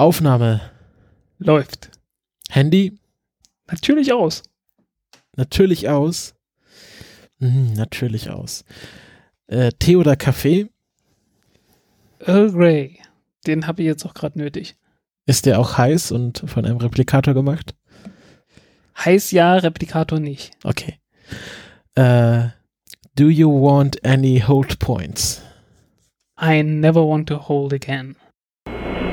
Aufnahme. Läuft. Handy? Natürlich aus. Natürlich aus. Hm, natürlich aus. Äh, Tee oder Kaffee? Earl Grey. Den habe ich jetzt auch gerade nötig. Ist der auch heiß und von einem Replikator gemacht? Heiß ja, Replikator nicht. Okay. Äh, do you want any hold points? I never want to hold again.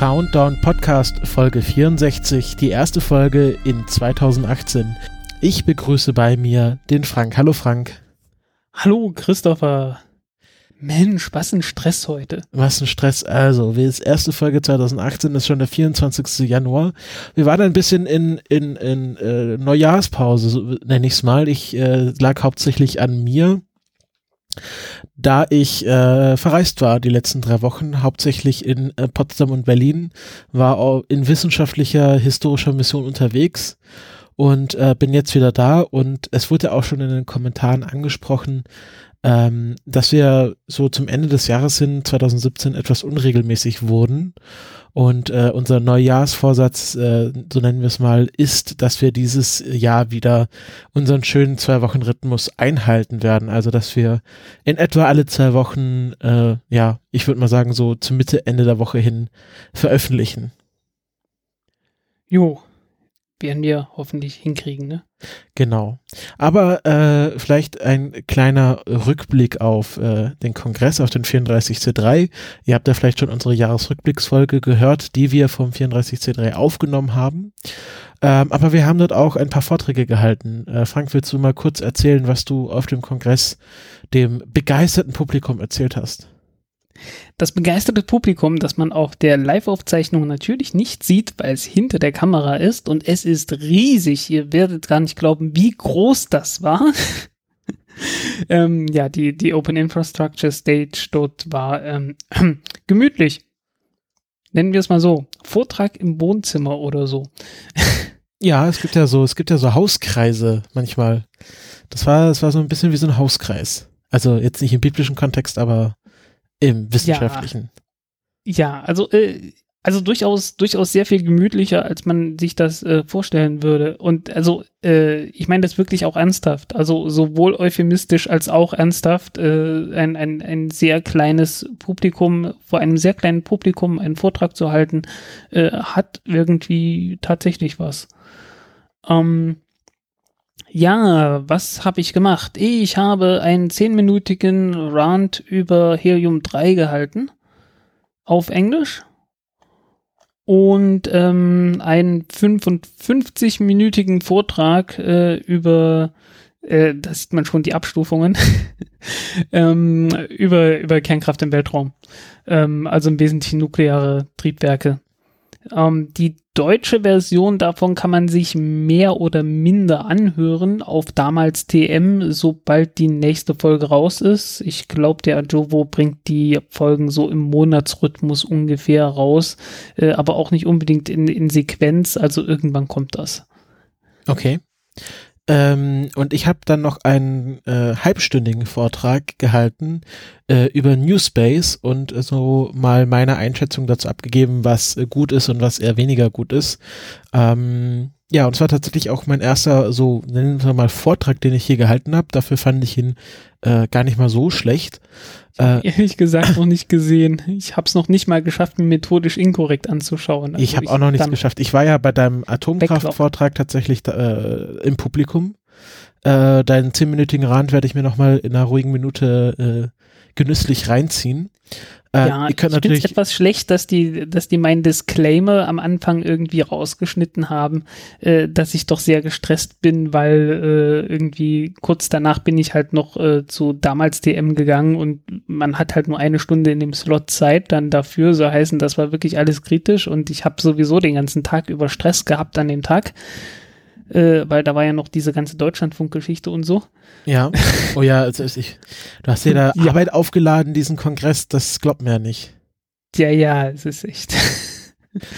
Countdown Podcast Folge 64, die erste Folge in 2018. Ich begrüße bei mir den Frank. Hallo Frank. Hallo Christopher. Mensch, was ein Stress heute. Was ein Stress. Also, wie ist erste Folge 2018 ist schon der 24. Januar. Wir waren ein bisschen in, in, in äh, Neujahrspause, so nenne ich es mal. Ich äh, lag hauptsächlich an mir da ich äh, verreist war die letzten drei Wochen, hauptsächlich in äh, Potsdam und Berlin, war auch in wissenschaftlicher, historischer Mission unterwegs und äh, bin jetzt wieder da und es wurde auch schon in den Kommentaren angesprochen, ähm, dass wir so zum Ende des Jahres hin 2017 etwas unregelmäßig wurden und äh, unser Neujahrsvorsatz, äh, so nennen wir es mal, ist, dass wir dieses Jahr wieder unseren schönen Zwei-Wochen-Rhythmus einhalten werden. Also, dass wir in etwa alle zwei Wochen, äh, ja, ich würde mal sagen, so zur Mitte, Ende der Woche hin veröffentlichen. Jo, werden wir hoffentlich hinkriegen, ne? Genau. Aber äh, vielleicht ein kleiner Rückblick auf äh, den Kongress, auf den 34C3. Ihr habt ja vielleicht schon unsere Jahresrückblicksfolge gehört, die wir vom 34C3 aufgenommen haben. Ähm, aber wir haben dort auch ein paar Vorträge gehalten. Äh, Frank, willst du mal kurz erzählen, was du auf dem Kongress dem begeisterten Publikum erzählt hast? Das begeisterte Publikum, das man auf der Live-Aufzeichnung natürlich nicht sieht, weil es hinter der Kamera ist und es ist riesig. Ihr werdet gar nicht glauben, wie groß das war. ähm, ja, die, die Open Infrastructure Stage dort war ähm, gemütlich. Nennen wir es mal so. Vortrag im Wohnzimmer oder so. ja, es gibt ja so, es gibt ja so Hauskreise manchmal. Das war, das war so ein bisschen wie so ein Hauskreis. Also jetzt nicht im biblischen Kontext, aber im wissenschaftlichen. Ja, ja also, äh, also durchaus, durchaus sehr viel gemütlicher, als man sich das äh, vorstellen würde. Und also, äh, ich meine das wirklich auch ernsthaft. Also sowohl euphemistisch als auch ernsthaft. Äh, ein, ein, ein sehr kleines Publikum, vor einem sehr kleinen Publikum einen Vortrag zu halten, äh, hat irgendwie tatsächlich was. Ähm, ja, was habe ich gemacht? Ich habe einen zehnminütigen Rant über Helium 3 gehalten. Auf Englisch. Und ähm, einen 55-minütigen Vortrag äh, über, äh, da sieht man schon die Abstufungen, ähm, über, über Kernkraft im Weltraum. Ähm, also im Wesentlichen nukleare Triebwerke. Ähm, die deutsche Version davon kann man sich mehr oder minder anhören auf damals TM, sobald die nächste Folge raus ist. Ich glaube, der Ajovo bringt die Folgen so im Monatsrhythmus ungefähr raus, äh, aber auch nicht unbedingt in, in Sequenz, also irgendwann kommt das. Okay. Ähm, und ich habe dann noch einen äh, halbstündigen Vortrag gehalten äh, über New Space und äh, so mal meine Einschätzung dazu abgegeben, was äh, gut ist und was eher weniger gut ist. Ähm, ja, und es war tatsächlich auch mein erster, so nennen wir mal, Vortrag, den ich hier gehalten habe. Dafür fand ich ihn äh, gar nicht mal so schlecht. Äh, Ehrlich gesagt noch nicht gesehen. Ich habe es noch nicht mal geschafft, mir methodisch inkorrekt anzuschauen. Also ich habe auch noch nichts geschafft. Ich war ja bei deinem Atomkraftvortrag tatsächlich äh, im Publikum. Äh, deinen zehnminütigen Rand werde ich mir noch mal in einer ruhigen Minute äh, genüsslich reinziehen. Äh, ja, ich finde es etwas schlecht, dass die, dass die meinen Disclaimer am Anfang irgendwie rausgeschnitten haben, äh, dass ich doch sehr gestresst bin, weil äh, irgendwie kurz danach bin ich halt noch äh, zu damals DM gegangen und man hat halt nur eine Stunde in dem Slot Zeit dann dafür, so heißen, das war wirklich alles kritisch und ich habe sowieso den ganzen Tag über Stress gehabt an dem Tag äh, weil da war ja noch diese ganze Deutschlandfunk-Geschichte und so. Ja, oh ja, also ich, du hast dir da ja. Arbeit aufgeladen, diesen Kongress, das glaubt mir ja nicht. Ja, ja, es ist echt.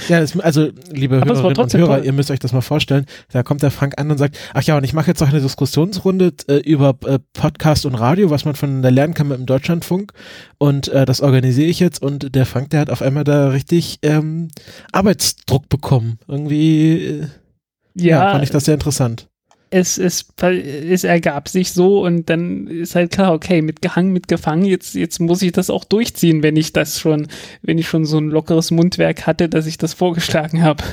Ja, das, also liebe Aber Hörerinnen und Hörer, toll. ihr müsst euch das mal vorstellen. Da kommt der Frank an und sagt, ach ja, und ich mache jetzt noch eine Diskussionsrunde äh, über äh, Podcast und Radio, was man von der Lernkammer im Deutschlandfunk. Und äh, das organisiere ich jetzt. Und der Frank, der hat auf einmal da richtig ähm, Arbeitsdruck bekommen. Irgendwie äh, ja, ja, fand ich das sehr interessant. Es, es, es ergab sich so und dann ist halt klar, okay, mitgehangen, mitgefangen, jetzt, jetzt muss ich das auch durchziehen, wenn ich das schon, wenn ich schon so ein lockeres Mundwerk hatte, dass ich das vorgeschlagen habe.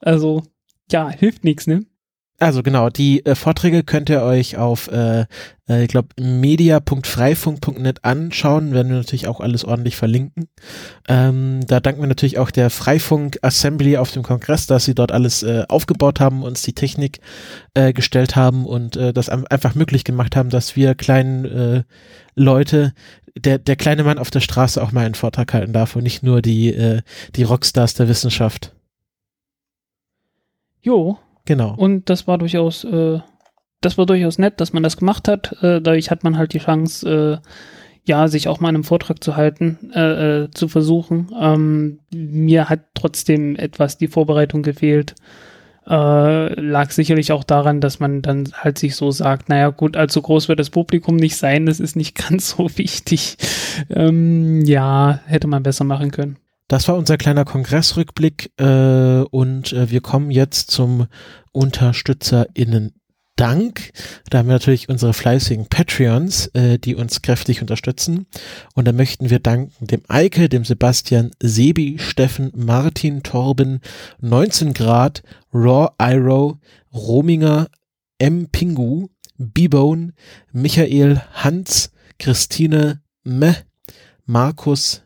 Also, ja, hilft nichts, ne? Also genau, die äh, Vorträge könnt ihr euch auf, äh, äh, ich glaube, media.freifunk.net anschauen, werden wir natürlich auch alles ordentlich verlinken. Ähm, da danken wir natürlich auch der Freifunk Assembly auf dem Kongress, dass sie dort alles äh, aufgebaut haben, uns die Technik äh, gestellt haben und äh, das einfach möglich gemacht haben, dass wir kleinen äh, Leute, der, der kleine Mann auf der Straße auch mal einen Vortrag halten darf und nicht nur die, äh, die Rockstars der Wissenschaft. Jo, Genau. Und das war durchaus, äh, das war durchaus nett, dass man das gemacht hat. Äh, dadurch hat man halt die Chance, äh, ja, sich auch mal einen Vortrag zu halten, äh, äh, zu versuchen. Ähm, mir hat trotzdem etwas die Vorbereitung gefehlt. Äh, lag sicherlich auch daran, dass man dann halt sich so sagt, naja gut, allzu groß wird das Publikum nicht sein, das ist nicht ganz so wichtig. Ähm, ja, hätte man besser machen können. Das war unser kleiner Kongressrückblick äh, und äh, wir kommen jetzt zum UnterstützerInnen Dank. Da haben wir natürlich unsere fleißigen Patreons, äh, die uns kräftig unterstützen. Und da möchten wir danken dem Eike, dem Sebastian, Sebi, Steffen, Martin, Torben, 19 Grad, Raw Iro, Rominger, M. Pingu, Bibone, Michael, Hans, Christine, Meh, Markus,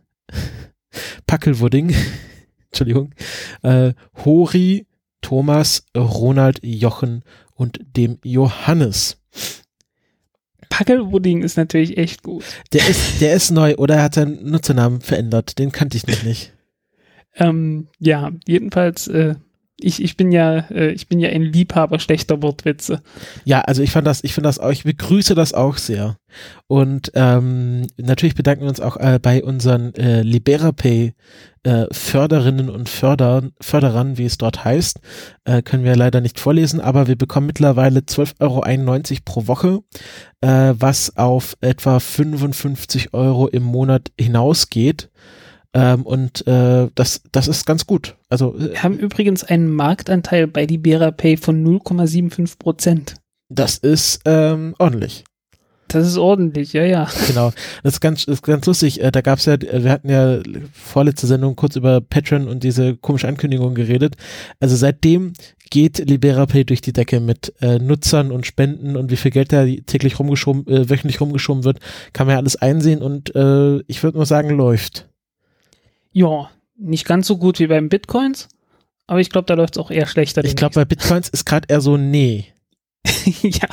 Packelwudding, Entschuldigung, äh, Hori, Thomas, Ronald, Jochen und dem Johannes. Packelwudding ist natürlich echt gut. Der ist, der ist neu oder er hat seinen Nutzernamen verändert. Den kannte ich noch nicht. ähm, ja, jedenfalls äh, ich, ich bin ja, äh, ich bin ja ein Liebhaber schlechter Wortwitze. Ja, also ich fand das, ich finde das auch, ich begrüße das auch sehr. Und ähm, natürlich bedanken wir uns auch äh, bei unseren äh, LiberaPay äh, Förderinnen und Förder, Förderern, wie es dort heißt, äh, können wir leider nicht vorlesen, aber wir bekommen mittlerweile 12,91 Euro pro Woche, äh, was auf etwa 55 Euro im Monat hinausgeht. Ähm, und äh, das, das ist ganz gut. Also, äh, Wir haben übrigens einen Marktanteil bei Libera Pay von 0,75 Prozent. Das ist ähm, ordentlich. Das ist ordentlich, ja, ja. Genau. Das ist ganz, das ist ganz lustig. Äh, da gab's ja, wir hatten ja vorletzte Sendung kurz über Patreon und diese komische Ankündigung geredet. Also seitdem geht LiberaPay durch die Decke mit äh, Nutzern und Spenden und wie viel Geld da täglich rumgeschoben, äh, wöchentlich rumgeschoben wird, kann man ja alles einsehen und äh, ich würde nur sagen, läuft. Ja, nicht ganz so gut wie beim Bitcoins, aber ich glaube, da läuft es auch eher schlechter. Ich glaube, bei Bitcoins ist gerade eher so, nee. ja.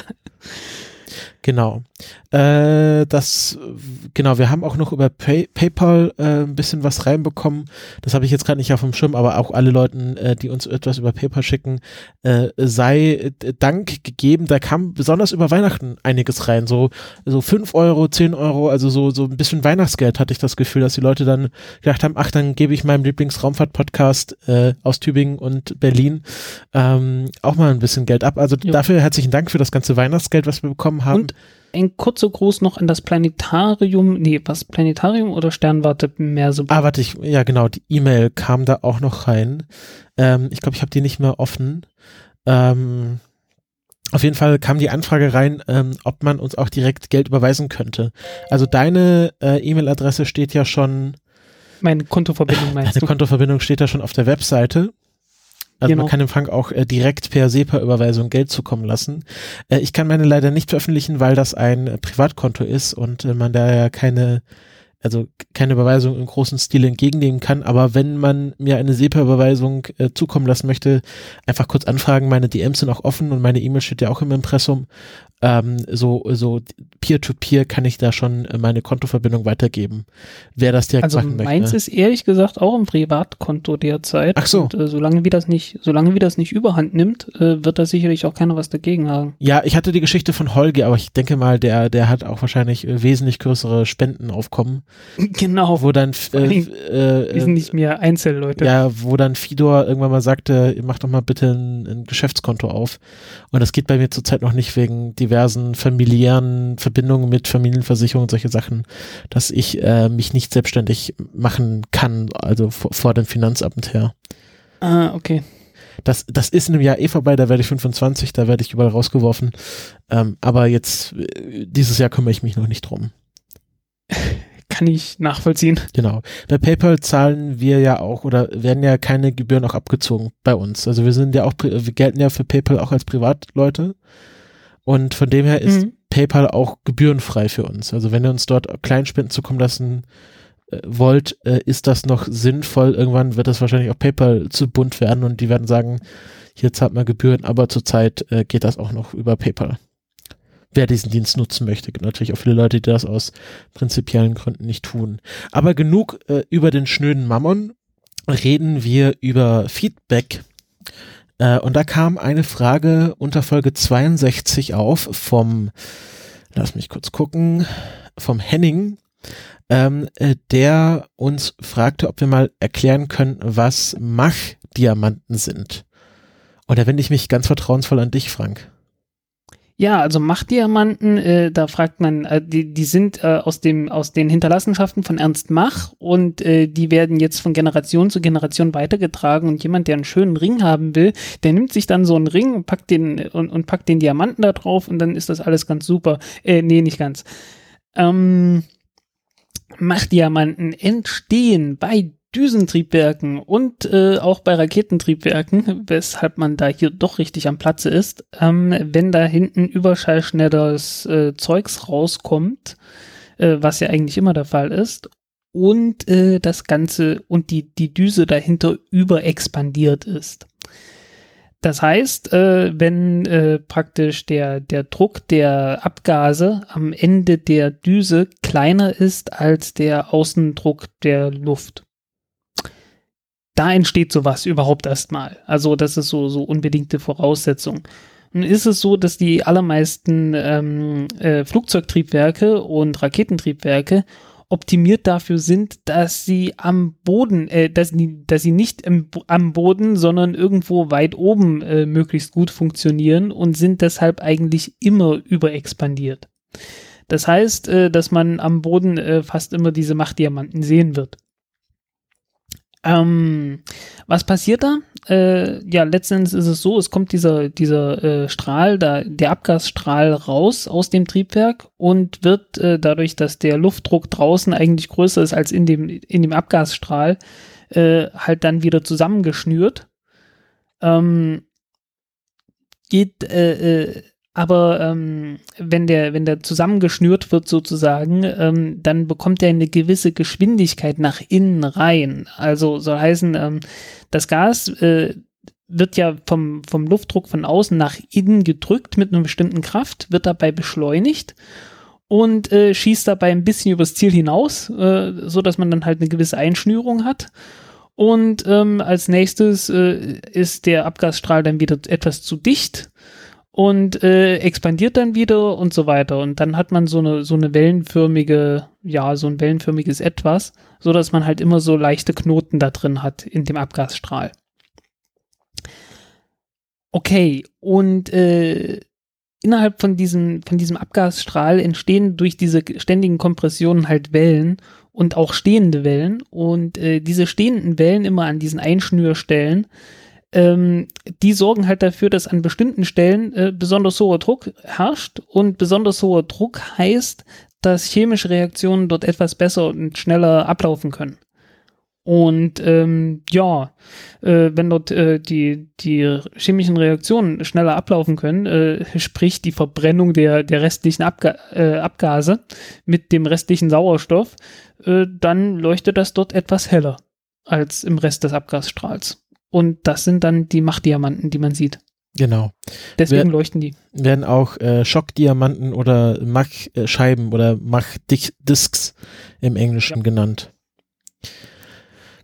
Genau. Äh, das, genau, wir haben auch noch über Pay PayPal äh, ein bisschen was reinbekommen. Das habe ich jetzt gerade nicht auf dem Schirm, aber auch alle Leuten, äh, die uns etwas über PayPal schicken, äh, sei Dank gegeben. Da kam besonders über Weihnachten einiges rein. So, so fünf Euro, zehn Euro, also so, so ein bisschen Weihnachtsgeld hatte ich das Gefühl, dass die Leute dann gedacht haben, ach, dann gebe ich meinem Lieblingsraumfahrt-Podcast äh, aus Tübingen und Berlin ähm, auch mal ein bisschen Geld ab. Also jo. dafür herzlichen Dank für das ganze Weihnachtsgeld, was wir bekommen haben. Und ein kurzer Gruß noch an das Planetarium, nee, was, Planetarium oder Sternwarte mehr so. Ah, warte, ich, ja genau, die E-Mail kam da auch noch rein. Ähm, ich glaube, ich habe die nicht mehr offen. Ähm, auf jeden Fall kam die Anfrage rein, ähm, ob man uns auch direkt Geld überweisen könnte. Also deine äh, E-Mail-Adresse steht ja schon. Meine Kontoverbindung meinst Deine du? Kontoverbindung steht ja schon auf der Webseite. Also Genau. man kann dem Frank auch äh, direkt per SEPA-Überweisung Geld zukommen lassen. Äh, ich kann meine leider nicht veröffentlichen, weil das ein äh, Privatkonto ist und äh, man da ja keine, also keine Überweisung im großen Stil entgegennehmen kann. Aber wenn man mir eine SEPA-Überweisung äh, zukommen lassen möchte, einfach kurz anfragen. Meine DMs sind auch offen und meine E-Mail steht ja auch im Impressum. Ähm, so, so Peer-to-Peer kann ich da schon meine Kontoverbindung weitergeben. Wer das direkt Also machen möchte. meins ist ehrlich gesagt auch ein Privatkonto derzeit. Ach so. Und, äh, solange wie das nicht, solange wie das nicht überhand nimmt, äh, wird da sicherlich auch keiner was dagegen haben. Ja, ich hatte die Geschichte von Holger, aber ich denke mal, der, der hat auch wahrscheinlich wesentlich größere Spendenaufkommen, Genau. wo dann äh, äh, sind nicht mehr Einzelleute. ja, wo dann Fidor irgendwann mal sagte, mach doch mal bitte ein, ein Geschäftskonto auf. Und das geht bei mir zurzeit noch nicht wegen diversen familiären Verbindungen mit Familienversicherung und solche Sachen, dass ich äh, mich nicht selbstständig machen kann, also vor, vor dem Finanzamt her. Ah, okay. Das, das ist in einem Jahr eh vorbei, da werde ich 25, da werde ich überall rausgeworfen. Ähm, aber jetzt, äh, dieses Jahr kümmere ich mich noch nicht drum. Kann ich nachvollziehen. Genau. Bei PayPal zahlen wir ja auch oder werden ja keine Gebühren auch abgezogen bei uns. Also wir sind ja auch, wir gelten ja für PayPal auch als Privatleute. Und von dem her ist Mhm. PayPal auch gebührenfrei für uns. Also wenn ihr uns dort Kleinspenden zukommen lassen äh, wollt, äh, ist das noch sinnvoll. Irgendwann wird das wahrscheinlich auch PayPal zu bunt werden und die werden sagen, hier zahlt man Gebühren, aber zurzeit äh, geht das auch noch über PayPal. Wer diesen Dienst nutzen möchte. Gibt natürlich auch viele Leute, die das aus prinzipiellen Gründen nicht tun. Aber genug äh, über den schnöden Mammon. Reden wir über Feedback. Äh, und da kam eine Frage unter Folge 62 auf vom, lass mich kurz gucken, vom Henning, ähm, äh, der uns fragte, ob wir mal erklären können, was Mach-Diamanten sind. Und da wende ich mich ganz vertrauensvoll an dich, Frank. Ja, also Mach-Diamanten, äh, da fragt man, äh, die, die sind äh, aus, dem, aus den Hinterlassenschaften von Ernst Mach und äh, die werden jetzt von Generation zu Generation weitergetragen und jemand, der einen schönen Ring haben will, der nimmt sich dann so einen Ring und packt den, und, und packt den Diamanten da drauf und dann ist das alles ganz super. Äh, nee, nicht ganz. Ähm, Mach-Diamanten entstehen bei Düsentriebwerken und äh, auch bei Raketentriebwerken, weshalb man da hier doch richtig am Platze ist, ähm, wenn da hinten überschallschnelles äh, Zeugs rauskommt, äh, was ja eigentlich immer der Fall ist, und äh, das Ganze und die, die Düse dahinter überexpandiert ist. Das heißt, äh, wenn äh, praktisch der, der Druck der Abgase am Ende der Düse kleiner ist als der Außendruck der Luft. Da entsteht sowas überhaupt erstmal. Also das ist so, so unbedingte Voraussetzung. Nun ist es so, dass die allermeisten ähm, äh, Flugzeugtriebwerke und Raketentriebwerke optimiert dafür sind, dass sie am Boden, äh, dass, dass sie nicht im, am Boden, sondern irgendwo weit oben äh, möglichst gut funktionieren und sind deshalb eigentlich immer überexpandiert. Das heißt, äh, dass man am Boden äh, fast immer diese Machtdiamanten sehen wird. Ähm, was passiert da? Äh, ja, letztendlich ist es so, es kommt dieser, dieser äh, Strahl, da, der Abgasstrahl raus aus dem Triebwerk und wird äh, dadurch, dass der Luftdruck draußen eigentlich größer ist als in dem, in dem Abgasstrahl, äh, halt dann wieder zusammengeschnürt. Ähm, geht, äh, äh, aber ähm, wenn der, wenn der zusammengeschnürt wird sozusagen, ähm, dann bekommt er eine gewisse Geschwindigkeit nach innen rein. Also soll heißen, ähm, das Gas äh, wird ja vom, vom Luftdruck von außen nach innen gedrückt mit einer bestimmten Kraft, wird dabei beschleunigt und äh, schießt dabei ein bisschen übers Ziel hinaus, äh, so dass man dann halt eine gewisse Einschnürung hat. Und ähm, als nächstes äh, ist der Abgasstrahl dann wieder etwas zu dicht und äh, expandiert dann wieder und so weiter. Und dann hat man so eine, so eine wellenförmige, ja, so ein wellenförmiges Etwas, so dass man halt immer so leichte Knoten da drin hat in dem Abgasstrahl. Okay, und äh, innerhalb von diesem, von diesem Abgasstrahl entstehen durch diese ständigen Kompressionen halt Wellen und auch stehende Wellen. Und äh, diese stehenden Wellen immer an diesen Einschnürstellen, ähm, die sorgen halt dafür, dass an bestimmten Stellen äh, besonders hoher Druck herrscht. Und besonders hoher Druck heißt, dass chemische Reaktionen dort etwas besser und schneller ablaufen können. Und ähm, ja, äh, wenn dort äh, die, die chemischen Reaktionen schneller ablaufen können, äh, sprich die Verbrennung der, der restlichen Abga äh, Abgase mit dem restlichen Sauerstoff, äh, dann leuchtet das dort etwas heller als im Rest des Abgasstrahls. Und das sind dann die Machtdiamanten, die man sieht. Genau. Deswegen Wer- leuchten die. Werden auch äh, Schockdiamanten oder Mach-Scheiben oder Mach-Discs im Englischen Ja. genannt.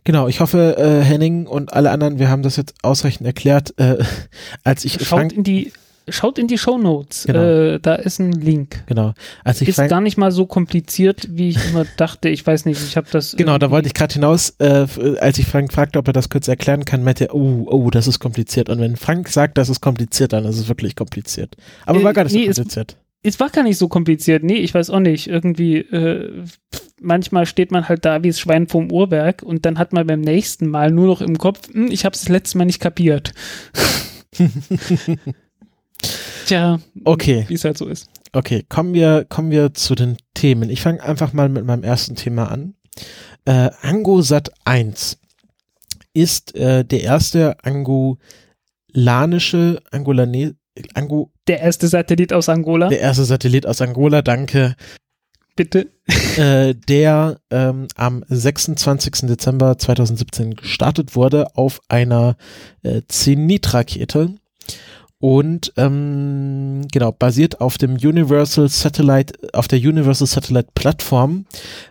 Genau, ich hoffe, äh, Henning und alle anderen, wir haben das jetzt ausreichend erklärt. Äh, als ich Schaut Frank, in die, schaut in die Shownotes. Genau. Äh, da ist ein Link. genau, als ich Ist gar nicht mal so kompliziert, wie ich immer dachte. Ich weiß nicht, ich habe das. Genau, da wollte ich gerade hinaus, äh, f- als ich Frank fragte, ob er das kurz erklären kann, meinte er, oh, oh, das ist kompliziert. Und wenn Frank sagt, das ist kompliziert, dann ist es wirklich kompliziert. Aber Äh, war gar nicht nee, so es- kompliziert. Es war gar nicht so kompliziert. Nee, ich weiß auch nicht. Irgendwie, äh, manchmal steht man halt da wie das Schwein vorm Uhrwerk und dann hat man beim nächsten Mal nur noch im Kopf, hm, ich habe es das letzte Mal nicht kapiert. Tja, Okay. wie es halt so ist. Okay, kommen wir, kommen wir zu den Themen. Ich fange einfach mal mit meinem ersten Thema an. Äh, AngoSat 1 ist äh, der erste angolanische, Angolane, Ango, Der erste Satellit aus Angola, der erste Satellit aus Angola, danke, bitte. äh, der ähm, am 26. Dezember 2017 gestartet wurde auf einer äh, Zenit-Rakete und ähm, genau basiert auf dem Universal Satellite, auf der Universal Satellite Plattform.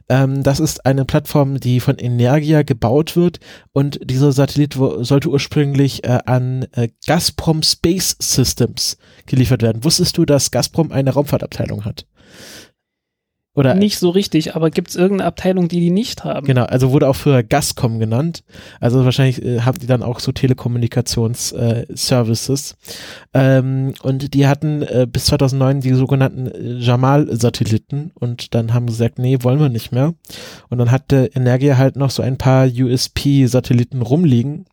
Ähm, das ist eine Plattform, die von Energia gebaut wird und dieser Satellit sollte ursprünglich äh, an äh, Gazprom Space Systems geliefert werden. Wusstest du, dass Gazprom eine Raumfahrtabteilung hat? Oder Nicht so richtig, aber gibt es irgendeine Abteilung, die die nicht haben? Genau, also wurde auch früher Gascom genannt. Also wahrscheinlich äh, haben die dann auch so Telekommunikations-Services. Äh, Services. ähm, und die hatten äh, bis 2009 die sogenannten äh, Jamal-Satelliten und dann haben sie gesagt, nee, wollen wir nicht mehr. Und dann hatte Energia halt noch so ein paar USP-Satelliten rumliegen.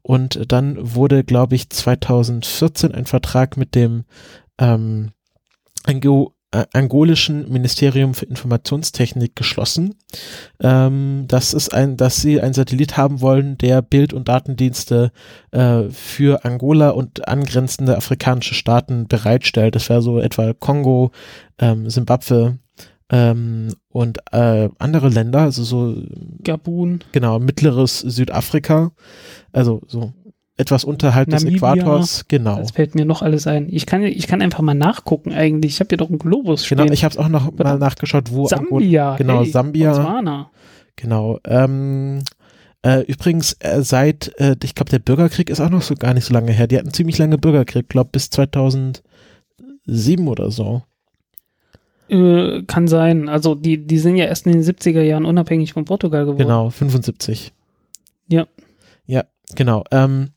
Und dann wurde, glaube ich, 2014 ein Vertrag mit dem ähm, Ango äh, angolischen Ministerium für Informationstechnik geschlossen. Ähm, das ist ein, dass sie einen Satellit haben wollen, der Bild- und Datendienste äh, für Angola und angrenzende afrikanische Staaten bereitstellt. Das wäre so etwa Kongo, ähm, Simbabwe ähm, und äh, andere Länder, also so Gabun, genau mittleres Südafrika, also so etwas unterhalb des Namibia. Äquators, genau. das fällt mir noch alles ein. Ich kann, ich kann einfach mal nachgucken eigentlich. Ich habe hier doch einen Globus stehen. Genau, ich habe es auch noch mal Verdammt. nachgeschaut, wo Sambia. genau, hey, Sambia. Botswana. Genau. Ähm, äh, übrigens, äh, seit, äh, ich glaube, der Bürgerkrieg ist auch noch so gar nicht so lange her. Die hatten ziemlich lange Bürgerkrieg, glaube bis 2007 oder so. Äh, kann sein. Also die, die sind ja erst in den 70er Jahren unabhängig von Portugal geworden. Genau, 75. Ja. Ja, genau. Ähm,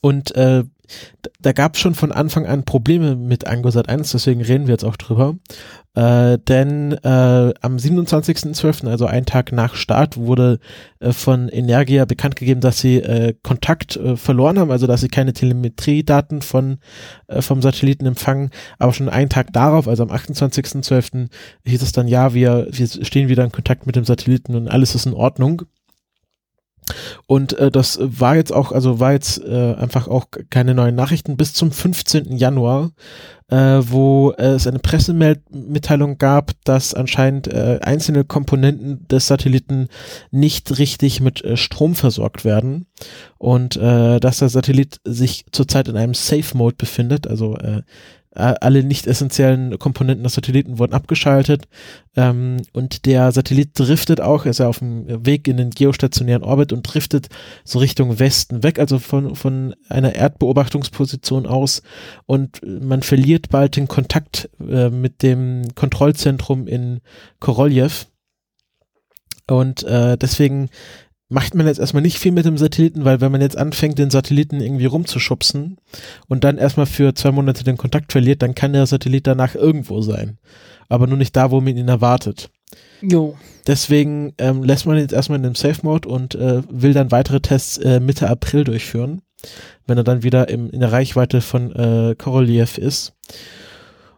und äh, da gab es schon von Anfang an Probleme mit Angosat 1, deswegen reden wir jetzt auch drüber. Äh, denn äh, am 27.12., also einen Tag nach Start, wurde äh, von Energia bekannt gegeben, dass sie äh, Kontakt äh, verloren haben, also dass sie keine Telemetriedaten von äh, vom Satelliten empfangen. Aber schon einen Tag darauf, also am 28.12., hieß es dann, ja, wir, wir stehen wieder in Kontakt mit dem Satelliten und alles ist in Ordnung. Und äh, das war jetzt auch, also war jetzt äh, einfach auch keine neuen Nachrichten bis zum 15. Januar, äh, wo es eine Pressemitteilung gab, dass anscheinend äh, einzelne Komponenten des Satelliten nicht richtig mit äh, Strom versorgt werden und äh, dass der Satellit sich zurzeit in einem Safe Mode befindet, also äh, alle nicht essentiellen Komponenten des Satelliten wurden abgeschaltet. Ähm, und der Satellit driftet auch, ist ja auf dem Weg in den geostationären Orbit und driftet so Richtung Westen weg, also von, von einer Erdbeobachtungsposition aus. Und man verliert bald den Kontakt äh, mit dem Kontrollzentrum in Koroljew und äh, deswegen macht man jetzt erstmal nicht viel mit dem Satelliten, weil wenn man jetzt anfängt, den Satelliten irgendwie rumzuschubsen und dann erstmal für zwei Monate den Kontakt verliert, dann kann der Satellit danach irgendwo sein. Aber nur nicht da, wo man ihn erwartet. Jo. Deswegen ähm, lässt man ihn jetzt erstmal in dem Safe Mode und äh, will dann weitere Tests äh, Mitte April durchführen, wenn er dann wieder im, in der Reichweite von äh, Korolev ist.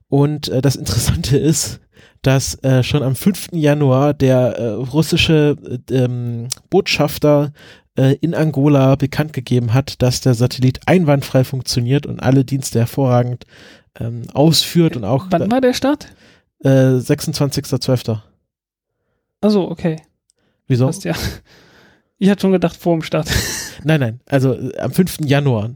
Und äh, das Interessante ist, dass äh, schon am 5. Januar der äh, russische äh, ähm, Botschafter äh, in Angola bekannt gegeben hat, dass der Satellit einwandfrei funktioniert und alle Dienste hervorragend ähm, ausführt und auch Wann war der Start? äh, 26.12. Also okay. Wieso? Passt ja. Ich hatte schon gedacht vor dem Start. Nein, nein, also äh, am 5. Januar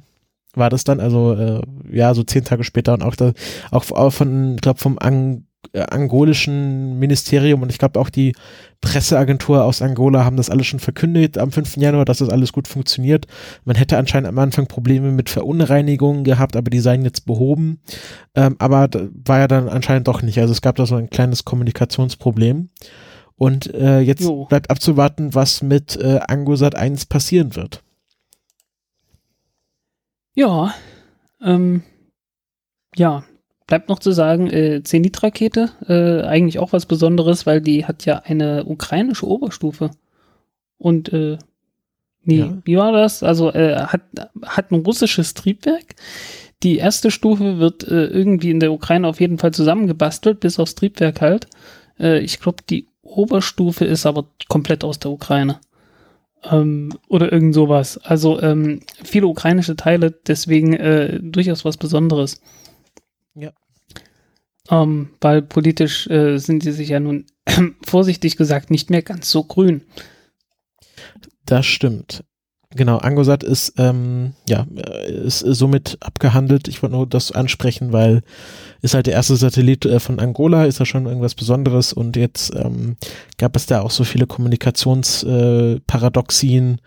war das dann, also äh, ja, so zehn Tage später und auch da, auch, auch von, ich glaube, vom Ang äh, angolischen Ministerium und ich glaube auch die Presseagentur aus Angola haben das alles schon verkündet am 5. Januar, dass das alles gut funktioniert. Man hätte anscheinend am Anfang Probleme mit Verunreinigungen gehabt, aber die seien jetzt behoben. Ähm, aber war ja dann anscheinend doch nicht. Also es gab da so ein kleines Kommunikationsproblem. Und äh, jetzt Jo. bleibt abzuwarten, was mit äh, Angosat 1 passieren wird. Ja. Ähm, ja. Bleibt noch zu sagen, äh, Zenit-Rakete, äh, eigentlich auch was Besonderes, weil die hat ja eine ukrainische Oberstufe. Und äh, nee, Ja. wie war das? Also äh, hat, hat ein russisches Triebwerk. Die erste Stufe wird äh, irgendwie in der Ukraine auf jeden Fall zusammengebastelt, bis aufs Triebwerk halt. Äh, ich glaube, die Oberstufe ist aber komplett aus der Ukraine. Ähm, oder irgend sowas. Also ähm, viele ukrainische Teile, deswegen äh, durchaus was Besonderes. Ja. Ähm, weil politisch äh, sind die sich ja nun vorsichtig gesagt nicht mehr ganz so grün. Das stimmt. Genau, Angosat ist, ähm, ja, äh, ist somit abgehandelt. Ich wollte nur das ansprechen, weil ist halt der erste Satellit äh, von Angola, ist ja schon irgendwas Besonderes und jetzt ähm, gab es da auch so viele Kommunikationsparadoxien, äh,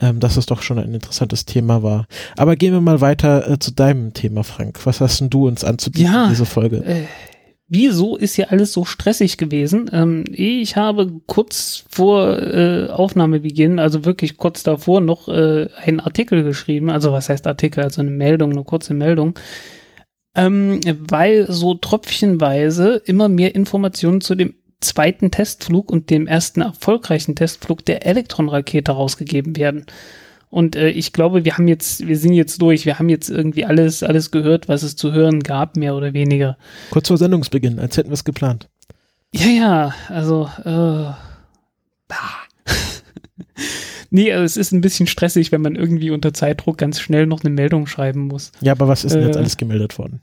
ähm, dass es doch schon ein interessantes Thema war. Aber gehen wir mal weiter äh, zu deinem Thema, Frank. Was hast denn du uns anzubieten Ja. in dieser Folge? Äh, wieso ist hier alles so stressig gewesen? Ähm, ich habe kurz vor äh, Aufnahmebeginn, also wirklich kurz davor, noch äh, einen Artikel geschrieben. Also was heißt Artikel? Also eine Meldung, eine kurze Meldung. Ähm, weil so tröpfchenweise immer mehr Informationen zu dem zweiten Testflug und dem ersten erfolgreichen Testflug der Elektron-Rakete rausgegeben werden. Und äh, ich glaube, wir haben jetzt, wir sind jetzt durch, wir haben jetzt irgendwie alles, alles gehört, was es zu hören gab, mehr oder weniger. Kurz vor Sendungsbeginn, als hätten wir es geplant. Ja, ja, also, äh, nee, also es ist ein bisschen stressig, wenn man irgendwie unter Zeitdruck ganz schnell noch eine Meldung schreiben muss. Ja, aber was ist denn jetzt Äh. alles gemeldet worden?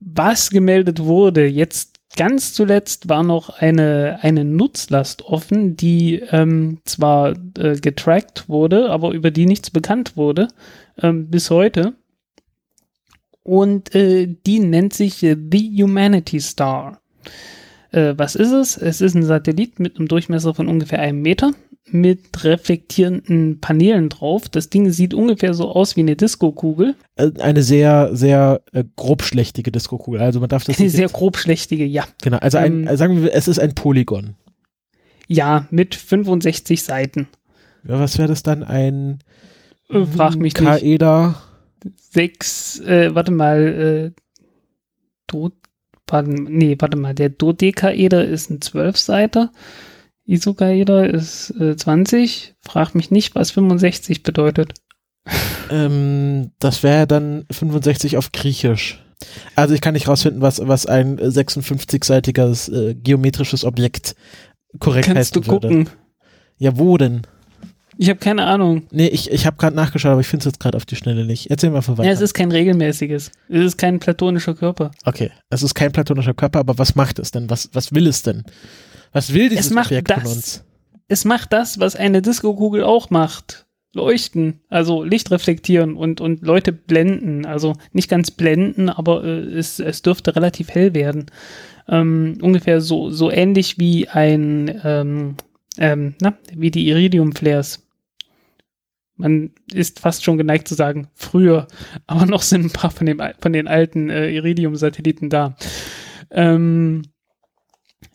Was gemeldet wurde, jetzt ganz zuletzt war noch eine, eine Nutzlast offen, die ähm, zwar äh, getrackt wurde, aber über die nichts bekannt wurde ähm, bis heute. Und äh, die nennt sich äh, The Humanity Star. Äh, was ist es? Es ist ein Satellit mit einem Durchmesser von ungefähr einem Meter mit reflektierenden Paneelen drauf. Das Ding sieht ungefähr so aus wie eine Disco-Kugel. Äh, Eine sehr, sehr äh, grobschlächtige Disco-Kugel. Also man darf das Eine nicht sehr grobschlächtige, ja. Genau, also ein, Ähm, sagen wir, es ist ein Polygon. Ja, mit 65 Seiten. Ja, was wäre das dann? Ein Äh, frag mich nicht. Kaeda? Sechs, äh, warte mal, äh, Do, warte, nee, warte mal, der Dodekaeder ist ein 12-Seiter. Isokaeder ist äh, 20. Frag mich nicht, was 65 bedeutet. Ähm, das wäre dann 65 auf Griechisch. Also ich kann nicht rausfinden, was, was ein 56-seitiges äh, geometrisches Objekt korrekt Kannst du heißen würde. gucken. Ja, wo denn? Ich habe keine Ahnung. Nee, ich, ich habe gerade nachgeschaut, aber ich finde es jetzt gerade auf die Schnelle nicht. Erzähl mal von weiter. Ja, es ist kein regelmäßiges. Es ist kein platonischer Körper. okay, es ist kein platonischer Körper, aber was macht es denn? Was, was will es denn? Was will dieses macht Objekt von das. uns? Es macht das, was eine Disco-Kugel auch macht. Leuchten, also Licht reflektieren und, und Leute blenden. Also nicht ganz blenden, aber äh, es, es dürfte relativ hell werden. Ähm, ungefähr so, so ähnlich wie ein, ähm, ähm, na, wie die Iridium-Flares. Man ist fast schon geneigt zu sagen, früher, aber noch sind ein paar von, dem, von den alten äh, Iridium-Satelliten da. Ähm,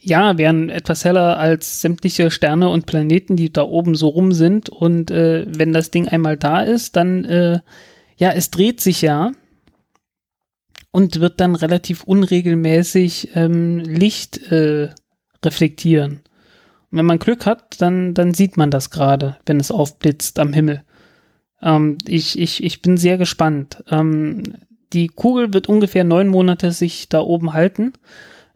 ja, wären etwas heller als sämtliche Sterne und Planeten, die da oben so rum sind. Und äh, wenn das Ding einmal da ist, dann, äh, ja, es dreht sich ja und wird dann relativ unregelmäßig ähm, Licht äh, reflektieren. Und wenn man Glück hat, dann, dann sieht man das gerade, wenn es aufblitzt am Himmel. Ähm, ich, ich, ich bin sehr gespannt. Ähm, die Kugel wird ungefähr neun Monate sich da oben halten.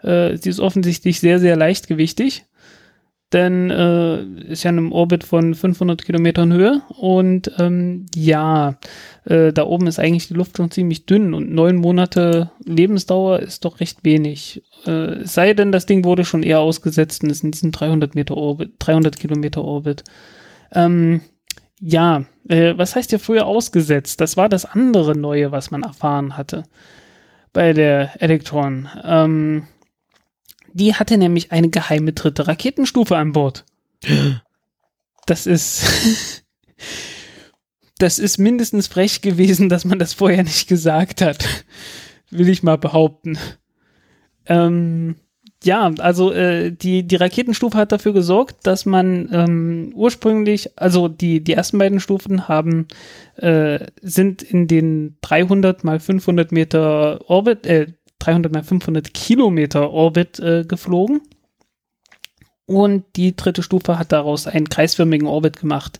Äh, sie ist offensichtlich sehr, sehr leichtgewichtig denn äh, ist ja in einem Orbit von 500 Kilometern Höhe und ähm, ja, äh, da oben ist eigentlich die Luft schon ziemlich dünn und neun Monate Lebensdauer ist doch recht wenig. Äh, sei denn, das Ding wurde schon eher ausgesetzt und ist in diesem 300 Meter Orbit, 300 Kilometer Orbit. Ähm, ja, äh, was heißt ja früher ausgesetzt? Das war das andere Neue, was man erfahren hatte bei der Electron. Ähm, die hatte nämlich eine geheime dritte Raketenstufe an Bord. Das ist, das ist mindestens frech gewesen, dass man das vorher nicht gesagt hat. Will ich mal behaupten. Ähm, ja, also äh, die, die Raketenstufe hat dafür gesorgt, dass man ähm, ursprünglich, also die, die ersten beiden Stufen haben, äh, sind in den 300 mal 500 Meter Orbit, äh, 300 mal 500 Kilometer Orbit äh, geflogen. Und die dritte Stufe hat daraus einen kreisförmigen Orbit gemacht.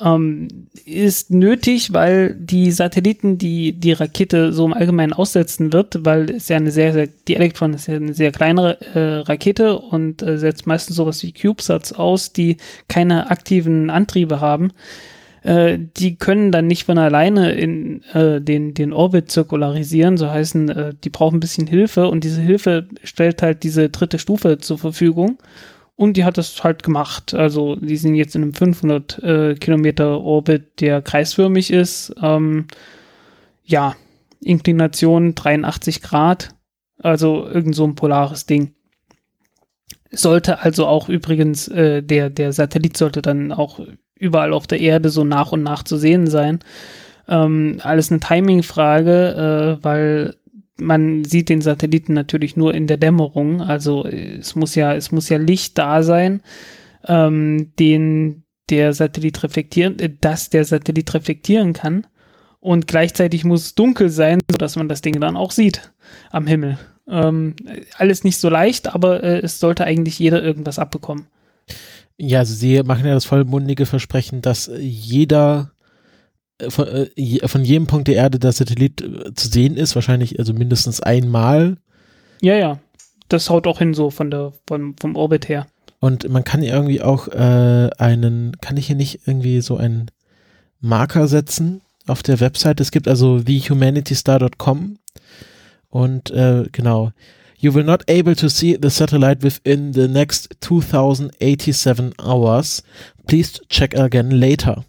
Ähm, ist nötig, weil die Satelliten, die die Rakete so im Allgemeinen aussetzen wird, weil es ja eine sehr, sehr, die Electron ist ja eine sehr kleine äh, Rakete und äh, setzt meistens sowas wie CubeSats aus, die keine aktiven Antriebe haben äh, die können dann nicht von alleine in äh, den, den Orbit zirkularisieren, so heißen, äh, die brauchen ein bisschen Hilfe und diese Hilfe stellt halt diese dritte Stufe zur Verfügung und die hat das halt gemacht. Also die sind jetzt in einem 500 äh, Kilometer Orbit, der kreisförmig ist. Ähm, ja, Inklination 83 Grad, also irgend so ein polares Ding. Sollte also auch übrigens, äh, der, der Satellit sollte dann auch überall auf der Erde so nach und nach zu sehen sein. Ähm, alles eine Timing-Frage, äh, weil man sieht den Satelliten natürlich nur in der Dämmerung. Also es muss ja, es muss ja Licht da sein, ähm, den der Satellit reflektieren, äh, dass der Satellit reflektieren kann. Und gleichzeitig muss es dunkel sein, sodass man das Ding dann auch sieht am Himmel. Ähm, alles nicht so leicht, aber äh, es sollte eigentlich jeder irgendwas abbekommen. Ja, also sie machen ja das vollmundige Versprechen, dass jeder äh, von, äh, von jedem Punkt der Erde der Satellit äh, zu sehen ist, wahrscheinlich also mindestens einmal. Ja, ja. Das haut auch hin so von der, von, vom Orbit her. Und man kann irgendwie auch äh, einen, kann ich hier nicht irgendwie so einen Marker setzen auf der Website? Es gibt also thehumanitystar.com und äh, genau, You will not able to see the satellite within the next 2087 hours. Please check again later.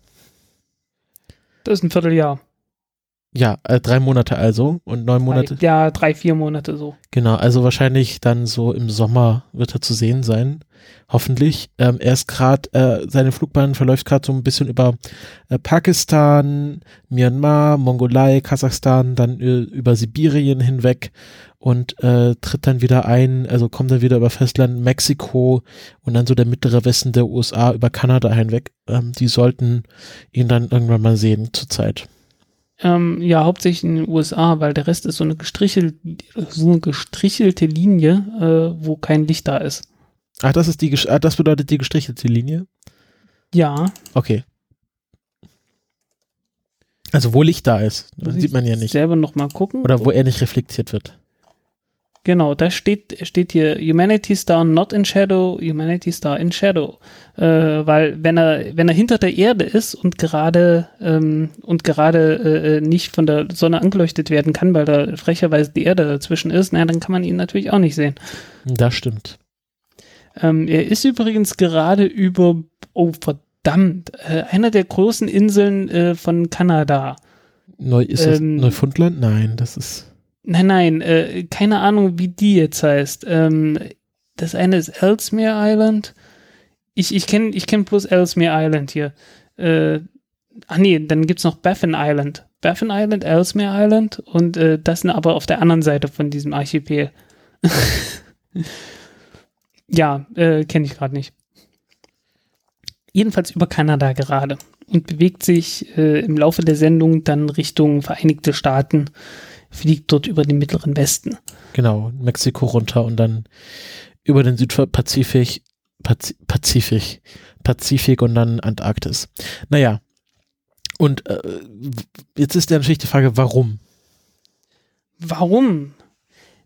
Das ist ein Vierteljahr. Ja, äh, drei Monate also und neun Monate. Ja, drei, vier Monate so. Genau, also wahrscheinlich dann so im Sommer wird er zu sehen sein. Hoffentlich. Ähm, er ist gerade, äh, seine Flugbahn verläuft gerade so ein bisschen über äh, Pakistan, Myanmar, Mongolei, Kasachstan, dann äh, über Sibirien hinweg und äh, tritt dann wieder ein, also kommt dann wieder über Festland Mexiko und dann so der mittlere Westen der USA über Kanada hinweg. Ähm, die sollten ihn dann irgendwann mal sehen zurzeit. Ähm, ja, hauptsächlich in den USA, weil der Rest ist so eine gestrichelte, so eine gestrichelte Linie, äh, wo kein Licht da ist. Ach, das ist die, ah, das bedeutet die gestrichelte Linie? Ja. Okay. Also wo Licht da ist, das sieht man ja nicht. Selber noch mal gucken. Oder wo er nicht reflektiert wird. Genau, da steht, steht hier Humanity Star not in Shadow, Humanity Star in Shadow. Äh, weil wenn er, wenn er hinter der Erde ist und gerade ähm, und gerade äh, nicht von der Sonne angeleuchtet werden kann, weil da frecherweise die Erde dazwischen ist, na, dann kann man ihn natürlich auch nicht sehen. Das stimmt. Ähm, er ist übrigens gerade über, oh verdammt, äh, einer der großen Inseln äh, von Kanada. Neu, ist das ähm, Neufundland? Nein, das ist. Nein, nein, äh, keine Ahnung, wie die jetzt heißt. Ähm, das eine ist Ellesmere Island. Ich, ich kenne ich kenn bloß Ellesmere Island hier. Äh, ach nee, dann gibt es noch Baffin Island. Baffin Island, Ellesmere Island und äh, das sind aber auf der anderen Seite von diesem Archipel. ja, äh, kenne ich gerade nicht. Jedenfalls über Kanada gerade und bewegt sich äh, im Laufe der Sendung dann Richtung Vereinigte Staaten fliegt dort über den mittleren Westen. Genau, Mexiko runter und dann über den Südpazifik, Pazifik, Pazifik und dann Antarktis. Naja, und äh, jetzt ist ja natürlich die Frage, warum? Warum?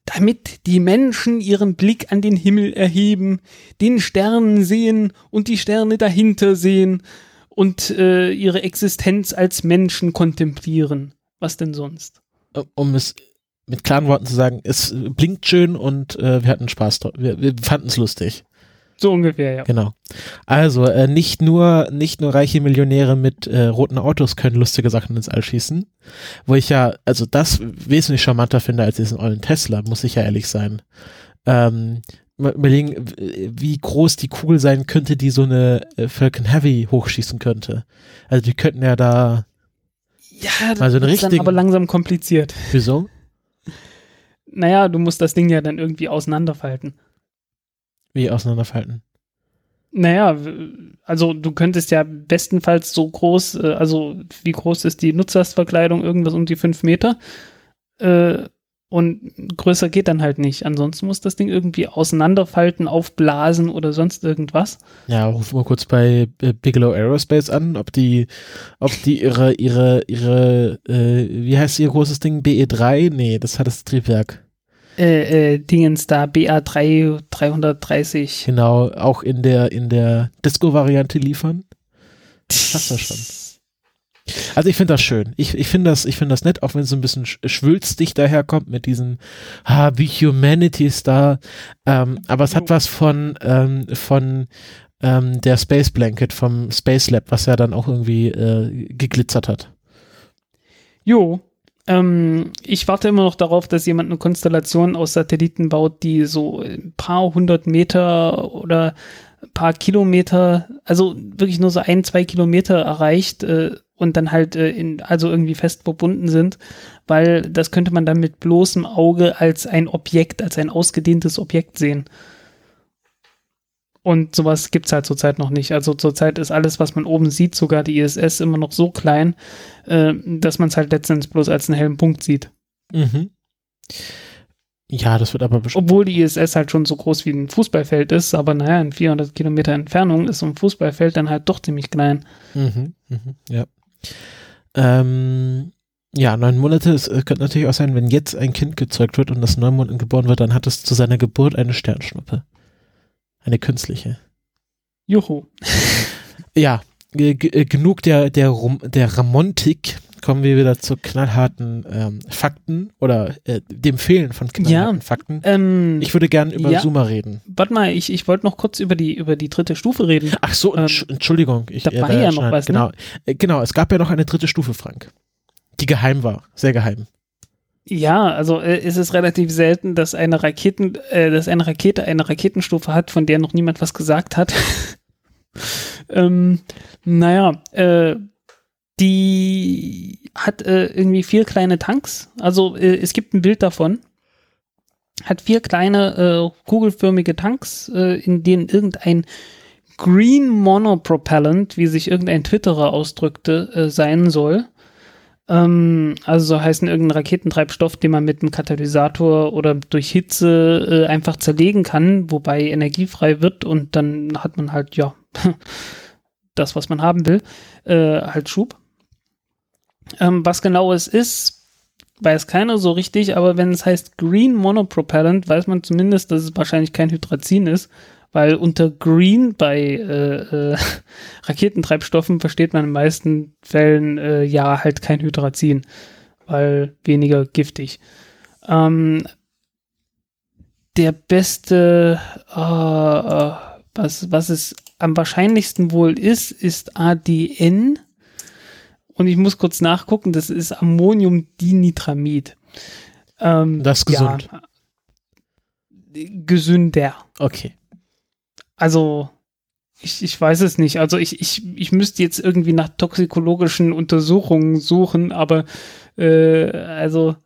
damit die Menschen ihren Blick an den Himmel erheben, den Sternen sehen und die Sterne dahinter sehen und äh, ihre Existenz als Menschen kontemplieren. Was denn sonst? Um es mit klaren Worten zu sagen, es blinkt schön und äh, wir hatten Spaß. Wir, wir fanden es lustig. So ungefähr, ja. Genau. Also äh, nicht nur nicht nur reiche Millionäre mit äh, roten Autos können lustige Sachen ins All schießen, wo ich ja also das wesentlich charmanter finde als diesen ollen Tesla, muss ich ja ehrlich sein. Ähm, überlegen, wie groß die Kugel sein könnte, die so eine äh, Falcon Heavy hochschießen könnte. Also die könnten ja da Ja, das Also ist dann aber langsam kompliziert. wieso? Naja, du musst das Ding ja dann irgendwie auseinanderfalten. Wie auseinanderfalten. Naja, also du könntest ja bestenfalls so groß, äh, also wie groß ist die Nutzlastverkleidung? Irgendwas um die fünf Meter. Äh, und größer geht dann halt nicht. Ansonsten muss das Ding irgendwie auseinanderfalten, aufblasen oder sonst irgendwas. Ja, ruf mal kurz bei äh, Bigelow Aerospace an, ob die, ob die ihre, ihre, ihre, äh, wie heißt ihr großes Ding? BE3? Nee, das hat das Triebwerk. Äh, äh, Dingens da, BA3 330. Genau, auch in der, in der Disco-Variante liefern. Passt das schon. Also ich finde das schön. Ich, ich finde das, ich finde das nett, auch wenn es so ein bisschen sch- schwülstig daherkommt mit diesem, ah, wie Humanity ist da. Ähm, aber es hat was von, ähm, von ähm, der Space Blanket vom Space Lab, was ja dann auch irgendwie äh, geglitzert hat. Jo, ähm, ich warte immer noch darauf, dass jemand eine Konstellation aus Satelliten baut, die so ein paar hundert Meter oder ein paar Kilometer, also wirklich nur so ein, zwei Kilometer erreicht äh, und dann halt äh, in, also irgendwie fest verbunden sind, weil das könnte man dann mit bloßem Auge als ein Objekt, als ein ausgedehntes Objekt sehen. Und sowas gibt's halt zurzeit noch nicht. Also zurzeit ist alles, was man oben sieht, sogar die ISS, immer noch so klein, äh, dass man es halt letztendlich bloß als einen hellen Punkt sieht. Mhm. Ja, das wird aber bestimmt. Obwohl die ISS halt schon so groß wie ein Fußballfeld ist, aber naja, in 400 Kilometer Entfernung ist so ein Fußballfeld dann halt doch ziemlich klein. Mhm, mhm, ja. Ähm, ja, neun Monate, es äh, könnte natürlich auch sein, wenn jetzt ein Kind gezeugt wird und das neun Monaten geboren wird, dann hat es zu seiner Geburt eine Sternschnuppe. Eine künstliche. Juhu. Ja, äh, genug der, der, Rom der Ramontik. Kommen wir wieder zu knallharten ähm, Fakten oder äh, dem Fehlen von knallharten Ja. Fakten. Ähm, Ich würde gerne über ja. Zoomer reden. warte mal, ich, ich wollte noch kurz über die, über die dritte Stufe reden. Ach so, Ähm, Entsch- Entschuldigung. Ich, da äh, war ja noch was, ne? Genau, äh, genau, es gab ja noch eine dritte Stufe, Frank. Die geheim war. Sehr geheim. Ja, also äh, ist es relativ selten, dass eine Raketen, äh, dass eine Rakete eine Raketenstufe hat, von der noch niemand was gesagt hat. ähm, naja, äh, die hat äh, irgendwie vier kleine Tanks. Also äh, es gibt ein Bild davon. Hat vier kleine äh, kugelförmige Tanks, äh, in denen irgendein Green Monopropellant, wie sich irgendein Twitterer ausdrückte, äh, sein soll. Ähm, also so heißen irgendein Raketentreibstoff, den man mit einem Katalysator oder durch Hitze äh, einfach zerlegen kann, wobei energiefrei wird und dann hat man halt, ja, das, was man haben will, halt Schub. Ähm, was genau es ist, weiß keiner so richtig, aber wenn es heißt Green Monopropellant, weiß man zumindest, dass es wahrscheinlich kein Hydrazin ist, weil unter Green bei äh, äh, Raketentreibstoffen versteht man in den meisten Fällen äh, ja halt kein Hydrazin, weil weniger giftig. Ähm, der beste, äh, äh, was, was es am wahrscheinlichsten wohl ist, ist ADN. Und ich muss kurz nachgucken, das ist Ammoniumdinitramid. Ähm, Das ist gesund. Ja, gesünder. Okay. Also, ich, ich weiß es nicht. Also, ich, ich, ich müsste jetzt irgendwie nach toxikologischen Untersuchungen suchen, aber äh, also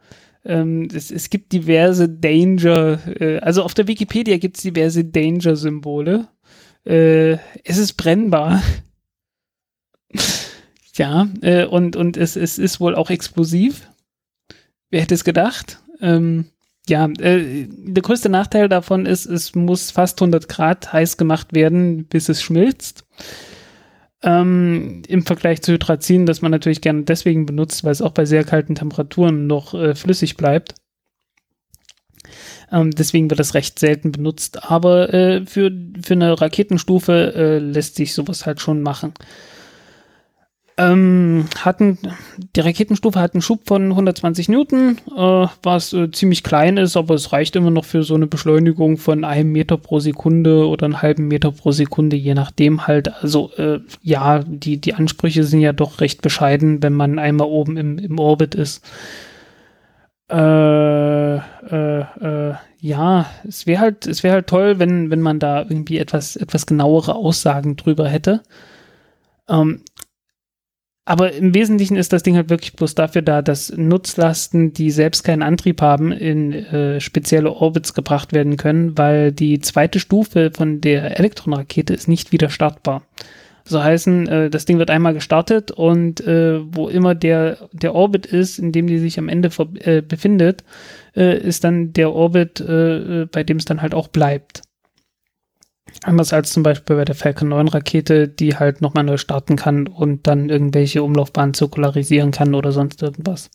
ähm, es, es gibt diverse Danger, äh, also auf der Wikipedia gibt es diverse Danger-Symbole. Äh, es ist brennbar. ja, äh, und, und es, es ist wohl auch explosiv. Wer hätte es gedacht? Ähm, ja, äh, der größte Nachteil davon ist, es muss fast 100 Grad heiß gemacht werden, bis es schmilzt. Ähm, Im Vergleich zu Hydrazin, das man natürlich gerne deswegen benutzt, weil es auch bei sehr kalten Temperaturen noch äh, flüssig bleibt. Ähm, deswegen wird das recht selten benutzt. Aber äh, für, für eine Raketenstufe äh, lässt sich sowas halt schon machen. Ähm, hatten, die Raketenstufe hat einen Schub von 120 Newton, äh, was äh, ziemlich klein ist, aber es reicht immer noch für so eine Beschleunigung von einem Meter pro Sekunde oder einen halben Meter pro Sekunde, je nachdem halt. Also äh, ja, die, die Ansprüche sind ja doch recht bescheiden, wenn man einmal oben im, im Orbit ist. Äh, äh, äh, ja, es wäre halt, es wäre halt toll, wenn, wenn man da irgendwie etwas, etwas genauere Aussagen drüber hätte. Ähm, aber im Wesentlichen ist das Ding halt wirklich bloß dafür da, dass Nutzlasten, die selbst keinen Antrieb haben, in äh, spezielle Orbits gebracht werden können, weil die zweite Stufe von der Elektronrakete ist nicht wieder startbar. So heißen, äh, das Ding wird einmal gestartet und äh, wo immer der, der Orbit ist, in dem die sich am Ende äh, befindet, äh, ist dann der Orbit, äh, bei dem es dann halt auch bleibt. Anders als zum Beispiel bei der Falcon 9 Rakete, die halt nochmal neu starten kann und dann irgendwelche Umlaufbahnen zirkularisieren kann oder sonst irgendwas.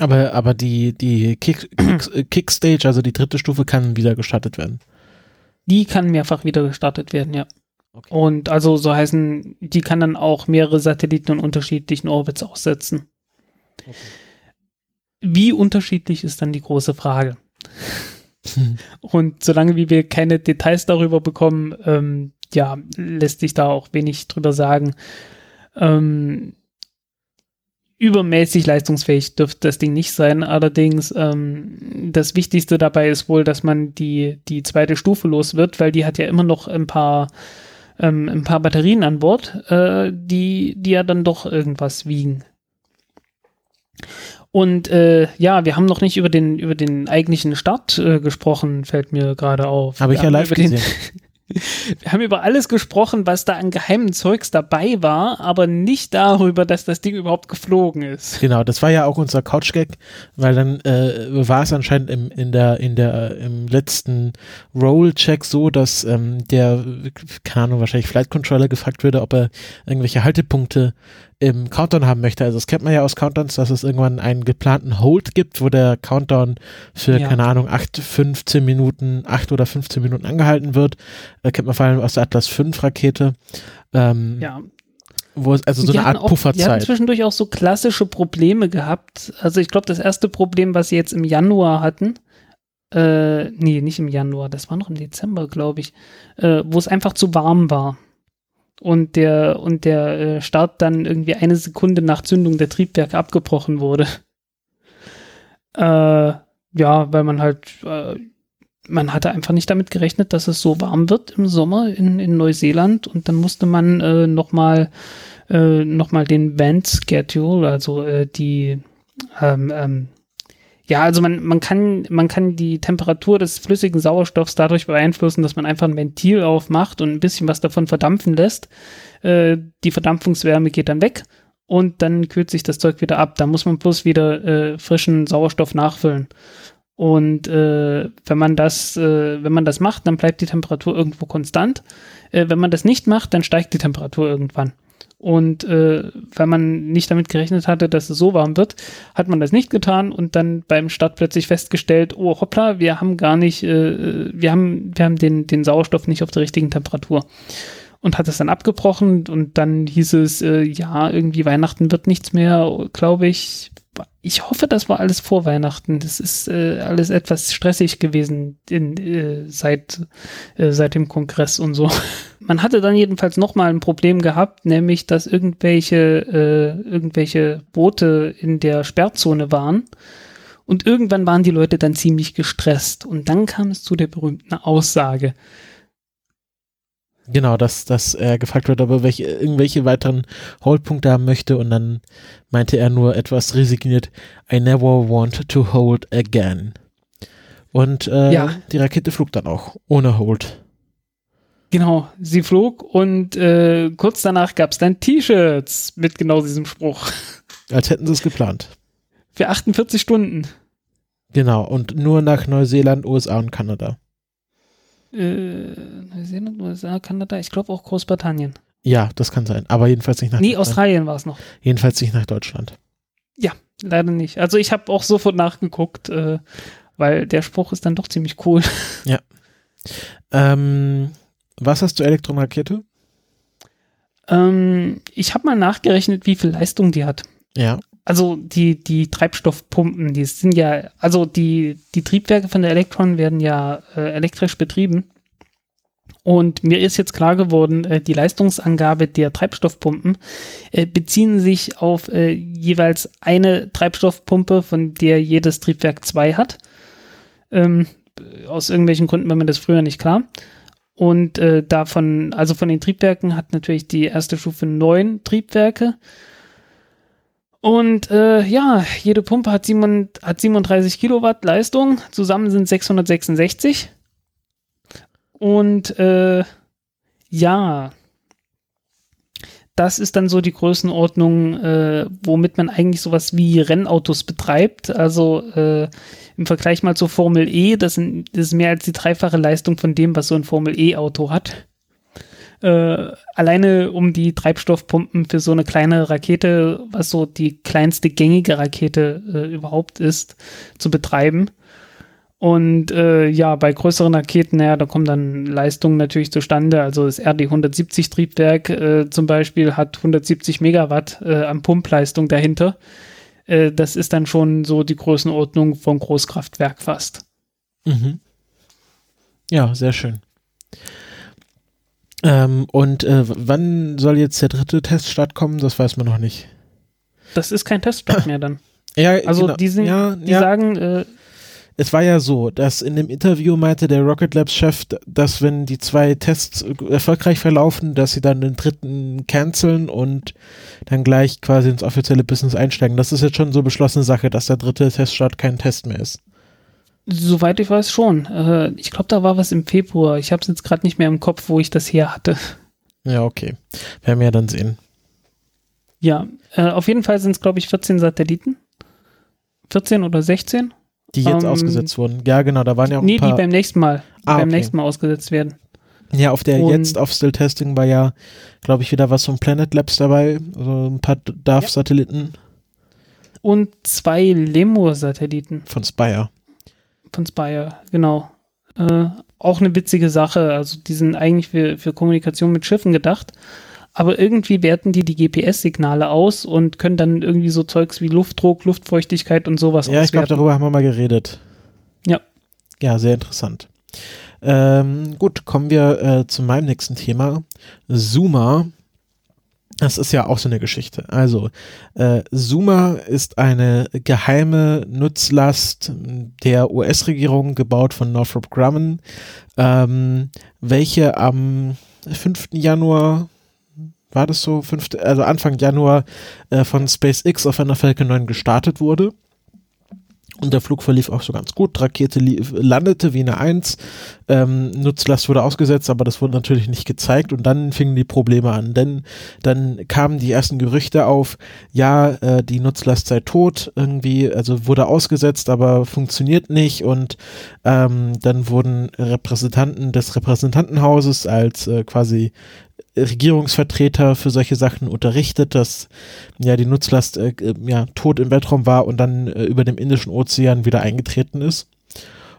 Aber, aber die, die Kick, Kick, Kickstage, also die dritte Stufe, kann wieder gestartet werden. Die kann mehrfach wieder gestartet werden, ja. Okay. Und also so heißen, die kann dann auch mehrere Satelliten in unterschiedlichen Orbits aussetzen. Okay. Wie unterschiedlich ist dann die große Frage? Und solange wie wir keine Details darüber bekommen, ähm, ja, lässt sich da auch wenig drüber sagen. Ähm, übermäßig leistungsfähig dürfte das Ding nicht sein. Allerdings, ähm, das Wichtigste dabei ist wohl, dass man die, die zweite Stufe los wird, weil die hat ja immer noch ein paar, ähm, ein paar Batterien an Bord, äh, die, die ja dann doch irgendwas wiegen. Und äh, ja, wir haben noch nicht über den, über den eigentlichen Start äh, gesprochen, fällt mir gerade auf. Habe ich ja live gesehen. wir haben über alles gesprochen, was da an geheimen Zeugs dabei war, aber nicht darüber, dass das Ding überhaupt geflogen ist. Genau, das war ja auch unser Couch-Gag, weil dann äh, war es anscheinend im, in der, in der, im letzten Roll-Check so, dass ähm, der, keine Ahnung, wahrscheinlich Flight Controller gefragt würde, ob er irgendwelche Haltepunkte im Countdown haben möchte. Also das kennt man ja aus Countdowns, dass es irgendwann einen geplanten Hold gibt, wo der Countdown für, ja. keine Ahnung, 8, 15 Minuten, 8 oder 15 Minuten angehalten wird. Da kennt man vor allem aus der Atlas 5 Rakete. Ähm, ja. Wo es also so die eine Art auch, Pufferzeit. Die hatten zwischendurch auch so klassische Probleme gehabt. Also ich glaube, das erste Problem, was sie jetzt im Januar hatten, äh, nee, nicht im Januar, das war noch im Dezember, glaube ich, äh, wo es einfach zu warm war und der und der äh, Start dann irgendwie eine Sekunde nach Zündung der Triebwerke abgebrochen wurde. Äh, ja, weil man halt äh, man hatte einfach nicht damit gerechnet, dass es so warm wird im Sommer in, in Neuseeland und dann musste man äh, nochmal äh, noch den Vent Schedule, also äh, die ähm, ähm, ja, also man, man kann, man kann die Temperatur des flüssigen Sauerstoffs dadurch beeinflussen, dass man einfach ein Ventil aufmacht und ein bisschen was davon verdampfen lässt. Äh, die Verdampfungswärme geht dann weg und dann kühlt sich das Zeug wieder ab. Da muss man bloß wieder äh, frischen Sauerstoff nachfüllen. Und äh, wenn man das, äh, wenn man das macht, dann bleibt die Temperatur irgendwo konstant. Äh, wenn man das nicht macht, dann steigt die Temperatur irgendwann. Und äh, weil man nicht damit gerechnet hatte, dass es so warm wird, hat man das nicht getan und dann beim Start plötzlich festgestellt, oh hoppla, wir haben gar nicht, äh, wir haben, wir haben den, den Sauerstoff nicht auf der richtigen Temperatur. Und hat es dann abgebrochen und dann hieß es, äh, ja, irgendwie Weihnachten wird nichts mehr, glaube ich. Ich hoffe, das war alles vor Weihnachten. Das ist äh, alles etwas stressig gewesen in, äh, seit, äh, seit dem Kongress und so. Man hatte dann jedenfalls nochmal ein Problem gehabt, nämlich, dass irgendwelche, äh, irgendwelche Boote in der Sperrzone waren. Und irgendwann waren die Leute dann ziemlich gestresst. Und dann kam es zu der berühmten Aussage. Genau, dass, dass er gefragt wird, ob er welche, irgendwelche weiteren Holdpunkte haben möchte. Und dann meinte er nur etwas resigniert, I never want to hold again. Und äh, ja. die Rakete flog dann auch, ohne Hold. Genau, sie flog und äh, kurz danach gab es dann T-Shirts mit genau diesem Spruch. Als hätten sie es geplant. Für 48 Stunden. Genau, und nur nach Neuseeland, USA und Kanada. Äh, Neuseeland, USA, Kanada, ich glaube auch Großbritannien. Ja, das kann sein, aber jedenfalls nicht nach Nee, Australien war es noch. Jedenfalls nicht nach Deutschland. Ja, leider nicht. Also ich habe auch sofort nachgeguckt, äh, weil der Spruch ist dann doch ziemlich cool. Ja. Ähm, was hast du Elektronrakete? Ähm, ich habe mal nachgerechnet, wie viel Leistung die hat. Ja. Also die, die Treibstoffpumpen, die sind ja, also die, die Triebwerke von der Elektron werden ja äh, elektrisch betrieben. Und mir ist jetzt klar geworden, äh, die Leistungsangabe der Treibstoffpumpen äh, beziehen sich auf äh, jeweils eine Treibstoffpumpe, von der jedes Triebwerk zwei hat. Ähm, aus irgendwelchen Gründen war mir das früher nicht klar. Und äh, davon, also von den Triebwerken hat natürlich die erste Stufe neun Triebwerke. Und äh, ja, jede Pumpe hat, 7, hat 37 Kilowatt Leistung, zusammen sind 666. Und äh, ja, das ist dann so die Größenordnung, äh, womit man eigentlich sowas wie Rennautos betreibt. Also äh, im Vergleich mal zur Formel E, das, sind, das ist mehr als die dreifache Leistung von dem, was so ein Formel E-Auto hat. Äh, alleine um die Treibstoffpumpen für so eine kleine Rakete, was so die kleinste gängige Rakete äh, überhaupt ist, zu betreiben. Und äh, ja, bei größeren Raketen, ja, da kommen dann Leistungen natürlich zustande. Also das RD-170 Triebwerk äh, zum Beispiel hat 170 Megawatt äh, an Pumpleistung dahinter. Äh, das ist dann schon so die Größenordnung von Großkraftwerk fast. Mhm. Ja, sehr schön. Ähm, und äh, wann soll jetzt der dritte Teststart kommen? Das weiß man noch nicht. Das ist kein Teststart mehr dann. Ja, Also genau. die, sind, ja, die ja. sagen, äh, Es war ja so, dass in dem Interview meinte der Rocket Labs Chef, dass wenn die zwei Tests erfolgreich verlaufen, dass sie dann den dritten canceln und dann gleich quasi ins offizielle Business einsteigen. Das ist jetzt schon so beschlossene Sache, dass der dritte Teststart kein Test mehr ist. Soweit ich weiß schon. Äh, ich glaube, da war was im Februar. Ich habe es jetzt gerade nicht mehr im Kopf, wo ich das her hatte. Ja, okay. Werden wir ja dann sehen. Ja, äh, auf jeden Fall sind es, glaube ich, 14 Satelliten. 14 oder 16? Die jetzt Ähm, ausgesetzt wurden. Ja, genau, da waren ja auch nee, ein paar. die beim nächsten Mal. Die Ah, beim okay. nächsten Mal ausgesetzt werden. ja, auf der und- jetzt auf Still Testing war ja, glaube ich, wieder was von Planet Labs dabei. Also ein paar DARF-Satelliten Und zwei Lemur-Satelliten von Spire. Von Spire, genau. Äh, auch eine witzige Sache. Also die sind eigentlich für, für Kommunikation mit Schiffen gedacht. Aber irgendwie werten die die GPS-Signale aus und können dann irgendwie so Zeugs wie Luftdruck, Luftfeuchtigkeit und sowas Ja, ich glaube, darüber haben wir mal geredet. Ja. Ja, sehr interessant. Ähm, gut, kommen wir äh, zu meinem nächsten Thema. Zuma. Das ist ja auch so eine Geschichte. Also, äh, Zuma ist eine geheime Nutzlast der US-Regierung, gebaut von Northrop Grumman, ähm, welche am 5. Januar war das so, 5., also Anfang Januar äh, von SpaceX auf einer Falcon 9 gestartet wurde. Und der Flug verlief auch so ganz gut. Rakete lief, landete wie eine Eins. Ähm, Nutzlast wurde ausgesetzt, aber das wurde natürlich nicht gezeigt. Und dann fingen die Probleme an. Denn dann kamen die ersten Gerüchte auf, ja, äh, die Nutzlast sei tot. Irgendwie, also wurde ausgesetzt, aber funktioniert nicht. Und ähm, dann wurden Repräsentanten des Repräsentantenhauses als äh, quasi Regierungsvertreter für solche Sachen unterrichtet, dass ja die Nutzlast äh, äh, ja tot im Weltraum war und dann äh, über dem Indischen Ozean wieder eingetreten ist.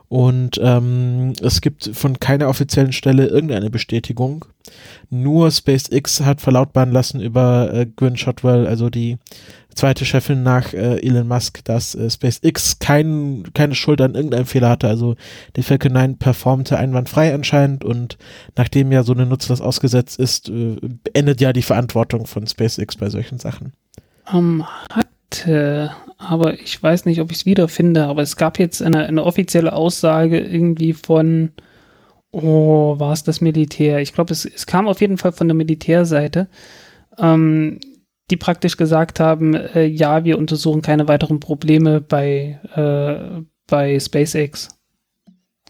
Und ähm, es gibt von keiner offiziellen Stelle irgendeine Bestätigung. Nur SpaceX hat verlautbaren lassen über äh, Gwynne Shotwell, also die zweite Chefin nach äh, Elon Musk, dass äh, SpaceX kein, keine Schuld an irgendeinem Fehler hatte. Also die Falcon 9 performte einwandfrei anscheinend und nachdem ja so eine Nutzlast ausgesetzt ist, äh, endet ja die Verantwortung von SpaceX bei solchen Sachen. Ähm, hatte, aber ich weiß nicht, ob ich es wiederfinde, aber es gab jetzt eine, eine offizielle Aussage irgendwie von, oh, war es das Militär? Ich glaube, es, es kam auf jeden Fall von der Militärseite, ähm, die praktisch gesagt haben, äh, ja, wir untersuchen keine weiteren Probleme bei, äh, bei SpaceX.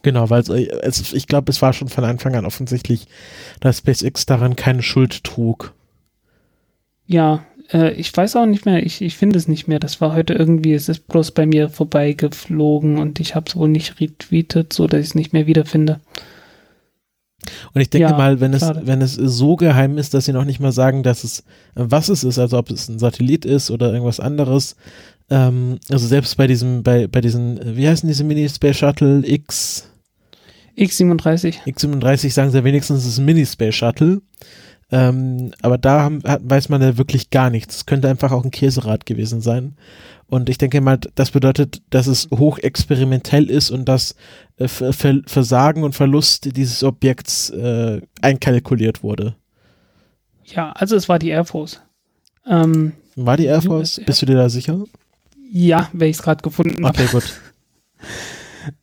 Genau, weil äh, es, ich glaube, es war schon von Anfang an offensichtlich, dass SpaceX daran keine Schuld trug. Ja, äh, ich weiß auch nicht mehr, ich, ich finde es nicht mehr. Das war heute irgendwie, es ist bloß bei mir vorbeigeflogen und ich habe es wohl nicht retweetet, so dass ich es nicht mehr wiederfinde. Und ich denke Ja, mal, wenn es, schade. wenn es so geheim ist, dass sie noch nicht mal sagen, dass es, was es ist, also ob es ein Satellit ist oder irgendwas anderes, Ähm, also selbst bei diesem, bei, bei diesen, äh, wie heißen diese Mini-Space Shuttle X? X37. X37 sagen sie ja wenigstens, es ist ein Mini-Space Shuttle. Ähm, aber da haben, hat, weiß man ja wirklich gar nichts. Es könnte einfach auch ein Käserad gewesen sein. Und ich denke mal, das bedeutet, dass es hochexperimentell ist und dass äh, Ver Versagen und Verlust dieses Objekts äh, einkalkuliert wurde. Ja, also es war die Air Force. Ähm, war die Air Force? Bist du dir da sicher? Ja, weil ich es gerade gefunden habe. Okay, gut.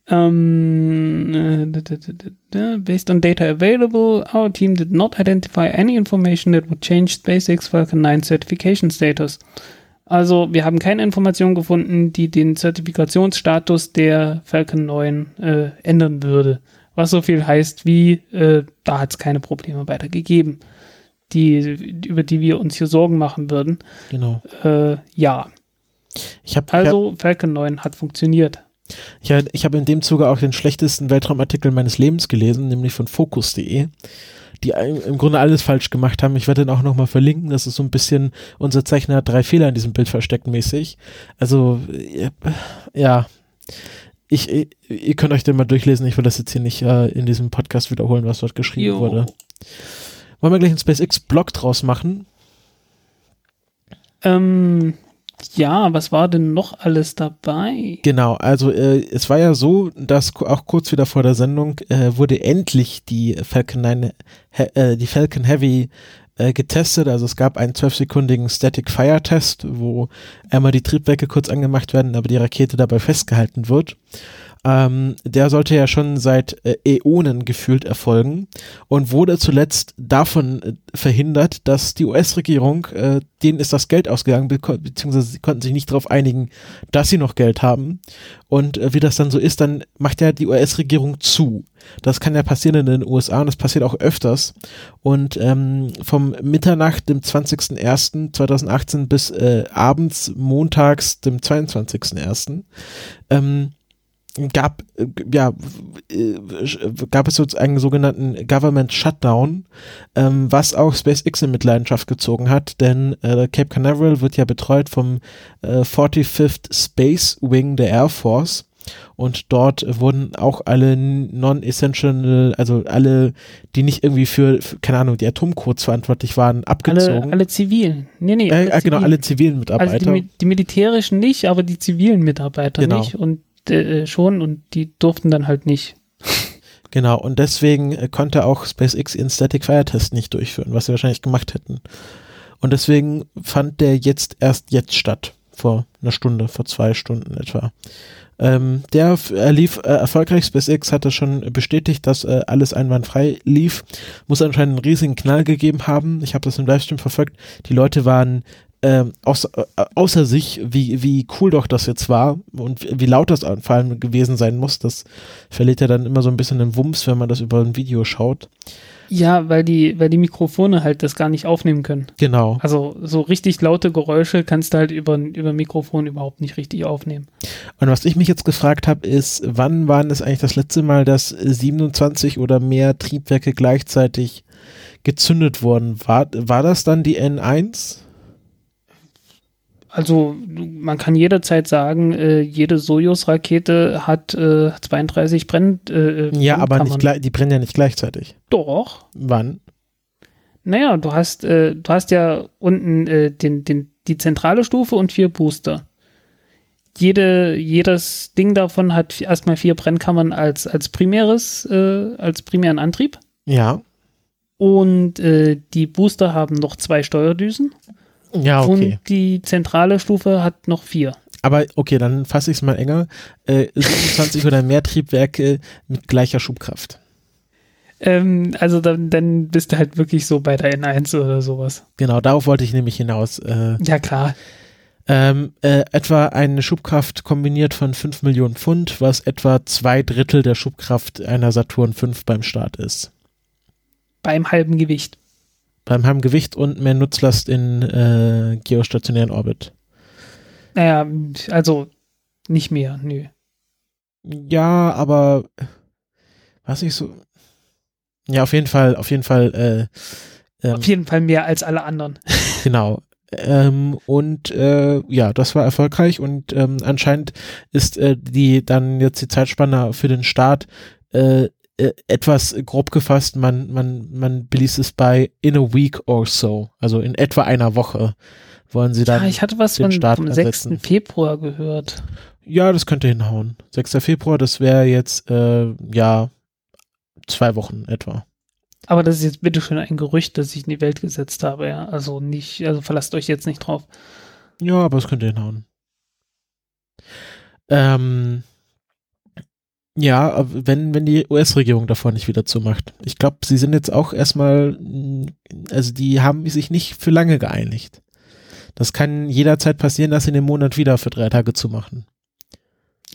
Um, uh, based on data available, our team did not identify any information that would change SpaceX Falcon 9 certification status. Also, wir haben keine Information gefunden, die den Zertifikationsstatus der Falcon 9 äh, ändern würde. Was so viel heißt wie, äh, da hat es keine Probleme weiter gegeben, die, über die wir uns hier Sorgen machen würden. Genau. Äh, ja. Ich hab, also, Falcon 9 hat funktioniert. Ich, ich habe in dem Zuge auch den schlechtesten Weltraumartikel meines Lebens gelesen, nämlich von Focus.de, die im Grunde alles falsch gemacht haben. Ich werde den auch nochmal verlinken. Das ist so ein bisschen, unser Zeichner hat drei Fehler in diesem Bild versteckt mäßig. Also, ja. Ich, ihr könnt euch den mal durchlesen. Ich will das jetzt hier nicht äh, in diesem Podcast wiederholen, was dort geschrieben jo. wurde. Wollen wir gleich einen SpaceX-Blog draus machen? Ähm, ja, was war denn noch alles dabei? Genau, also äh, es war ja so, dass auch kurz wieder vor der Sendung äh, wurde endlich die Falcon 9, äh, die Falcon Heavy äh, getestet. Also es gab einen zwölfsekündigen Static Fire Test, wo einmal die Triebwerke kurz angemacht werden, aber die Rakete dabei festgehalten wird ähm, der sollte ja schon seit äh, Äonen gefühlt erfolgen und wurde zuletzt davon äh, verhindert, dass die US-Regierung, äh, denen ist das Geld ausgegangen, be beziehungsweise sie konnten sich nicht darauf einigen, dass sie noch Geld haben. Und äh, wie das dann so ist, dann macht ja die US-Regierung zu. Das kann ja passieren in den USA und das passiert auch öfters. Und ähm, vom Mitternacht, dem 20.01.2018 bis äh, abends, montags, dem 22.01. Ähm, gab, äh, ja, äh, gab es so einen sogenannten Government Shutdown, ähm, was auch SpaceX in Mitleidenschaft gezogen hat, denn äh, Cape Canaveral wird ja betreut vom äh, 45th Space Wing der Air Force und dort wurden auch alle non-essential, also alle, die nicht irgendwie für, für, keine Ahnung, die Atomcodes verantwortlich waren, abgezogen. Alle, alle zivilen. Nee, nee. Äh, genau, alle zivilen Mitarbeiter. Also die, die, militärischen nicht, aber die zivilen Mitarbeiter genau. nicht. Und äh, schon und die durften dann halt nicht. Genau, und deswegen äh, konnte auch SpaceX ihren Static Fire Test nicht durchführen, was sie wahrscheinlich gemacht hätten. Und deswegen fand der jetzt erst jetzt statt. Vor einer Stunde, vor zwei Stunden etwa. Ähm, der er lief äh, erfolgreich. SpaceX hatte schon bestätigt, dass äh, alles einwandfrei lief. Muss anscheinend einen riesigen Knall gegeben haben. Ich habe das im Livestream verfolgt. Die Leute waren ähm, außer, äh, außer sich, wie, wie cool doch das jetzt war und wie laut das vor allem gewesen sein muss. Das verliert ja dann immer so ein bisschen den Wumms, wenn man das über ein Video schaut. Ja, weil die, weil die Mikrofone halt das gar nicht aufnehmen können. Genau. Also so richtig laute Geräusche kannst du halt über, über Mikrofon überhaupt nicht richtig aufnehmen. Und was ich mich jetzt gefragt habe, ist, wann waren es eigentlich das letzte Mal, dass 27 oder mehr Triebwerke gleichzeitig gezündet wurden? War, war das dann die N1? Also man kann jederzeit sagen, äh, jede Sojus-Rakete hat äh, 32 Brenn. Äh, äh ja, aber nicht, die brennen ja nicht gleichzeitig. Doch. Wann? Naja, du hast, äh, du hast ja unten äh, den, den, die zentrale Stufe und vier Booster. Jede, jedes Ding davon hat erstmal vier Brennkammern als, als primäres, äh, als primären Antrieb. Ja. Und die Booster haben noch zwei Steuerdüsen. Ja, okay. Und die zentrale Stufe hat noch vier. Aber okay, dann fasse ich es mal enger. Äh, 27 oder mehr Triebwerke mit gleicher Schubkraft. Ähm, also dann, dann bist du halt wirklich so bei der N1 oder sowas. Genau, darauf wollte ich nämlich hinaus. Äh, ja, klar. Ähm, äh, etwa eine Schubkraft kombiniert von 5 Millionen Pfund, was etwa zwei Drittel der Schubkraft einer Saturn V beim Start ist. Beim halben Gewicht beim halben Gewicht und mehr Nutzlast in äh, geostationären Orbit. Naja, also nicht mehr, nö. Ja, aber was ich so. Ja, auf jeden Fall, auf jeden Fall. Äh, ähm, auf jeden Fall mehr als alle anderen. genau. Ähm, und äh, ja, das war erfolgreich und ähm, anscheinend ist äh, die dann jetzt die Zeitspanne für den Start äh, äh, etwas grob gefasst, man, man, man beließ es bei in a week or so, also in etwa einer Woche wollen sie dann. Ja, ich hatte was den von, Start vom ersetzen. 6. Februar gehört. Ja, das könnte hinhauen. 6. Februar, das wäre jetzt, äh, ja, zwei Wochen etwa. Aber das ist jetzt bitte schön ein Gerücht, das ich in die Welt gesetzt habe, ja. Also nicht, also verlasst euch jetzt nicht drauf. Ja, aber es könnte hinhauen. Ähm, ja, wenn, wenn die US-Regierung davor nicht wieder zumacht. Ich glaube, sie sind jetzt auch erstmal, mh, also die haben sich nicht für lange geeinigt. Das kann jederzeit passieren, dass sie den Monat wieder für drei Tage zumachen.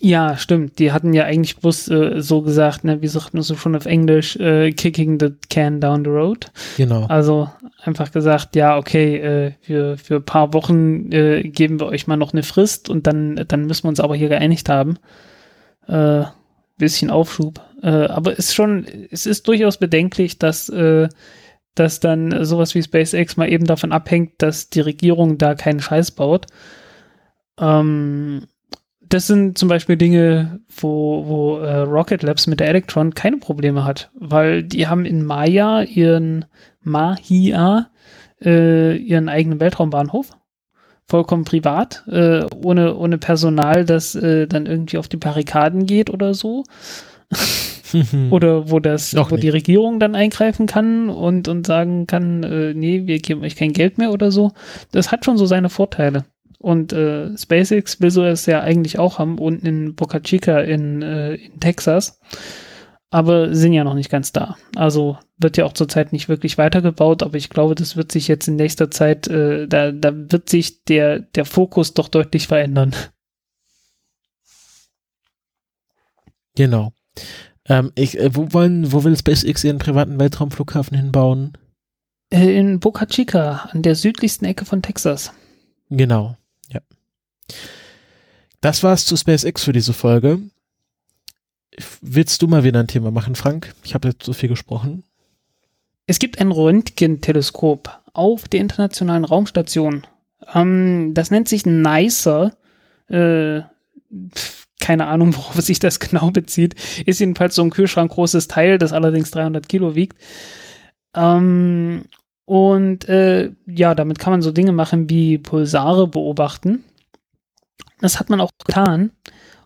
Ja, stimmt. Die hatten ja eigentlich bloß äh, so gesagt, ne, wie sagt man so schon auf Englisch, äh, kicking the can down the road. Genau. Also einfach gesagt, ja, okay, äh, für, für ein paar Wochen äh, geben wir euch mal noch eine Frist und dann, dann müssen wir uns aber hier geeinigt haben. Äh, bisschen Aufschub. Äh, aber es ist schon, es ist durchaus bedenklich, dass, äh, dass dann sowas wie SpaceX mal eben davon abhängt, dass die Regierung da keinen Scheiß baut. Ähm, das sind zum Beispiel Dinge, wo, wo äh, Rocket Labs mit der Electron keine Probleme hat, weil die haben in Maya ihren Mahia äh, ihren eigenen Weltraumbahnhof, vollkommen privat, äh, ohne, ohne Personal, das äh, dann irgendwie auf die Barrikaden geht oder so. Oder wo das, Noch wo die nicht. Regierung dann eingreifen kann und, und sagen kann, äh, nee, wir geben euch kein Geld mehr oder so. Das hat schon so seine Vorteile. Und äh, SpaceX will so es ja eigentlich auch haben, unten in Boca Chica in, äh, in Texas. Aber sind ja noch nicht ganz da. Also wird ja auch zurzeit nicht wirklich weitergebaut, aber ich glaube, das wird sich jetzt in nächster Zeit, äh, da, da wird sich der, der Fokus doch deutlich verändern. Genau. Ähm, ich, äh, wo wollen, wo will SpaceX ihren privaten Weltraumflughafen hinbauen? Äh, in Boca Chica, an der südlichsten Ecke von Texas. Genau, ja. Das war's zu SpaceX für diese Folge. Willst du mal wieder ein Thema machen, Frank? Ich habe jetzt so viel gesprochen. Es gibt ein Röntgenteleskop auf der Internationalen Raumstation. Ähm, das nennt sich NICER. Äh, keine Ahnung, worauf sich das genau bezieht. Ist jedenfalls so ein Kühlschrank großes Teil, das allerdings 300 Kilo wiegt. Ähm, und äh, ja, damit kann man so Dinge machen wie Pulsare beobachten. Das hat man auch getan.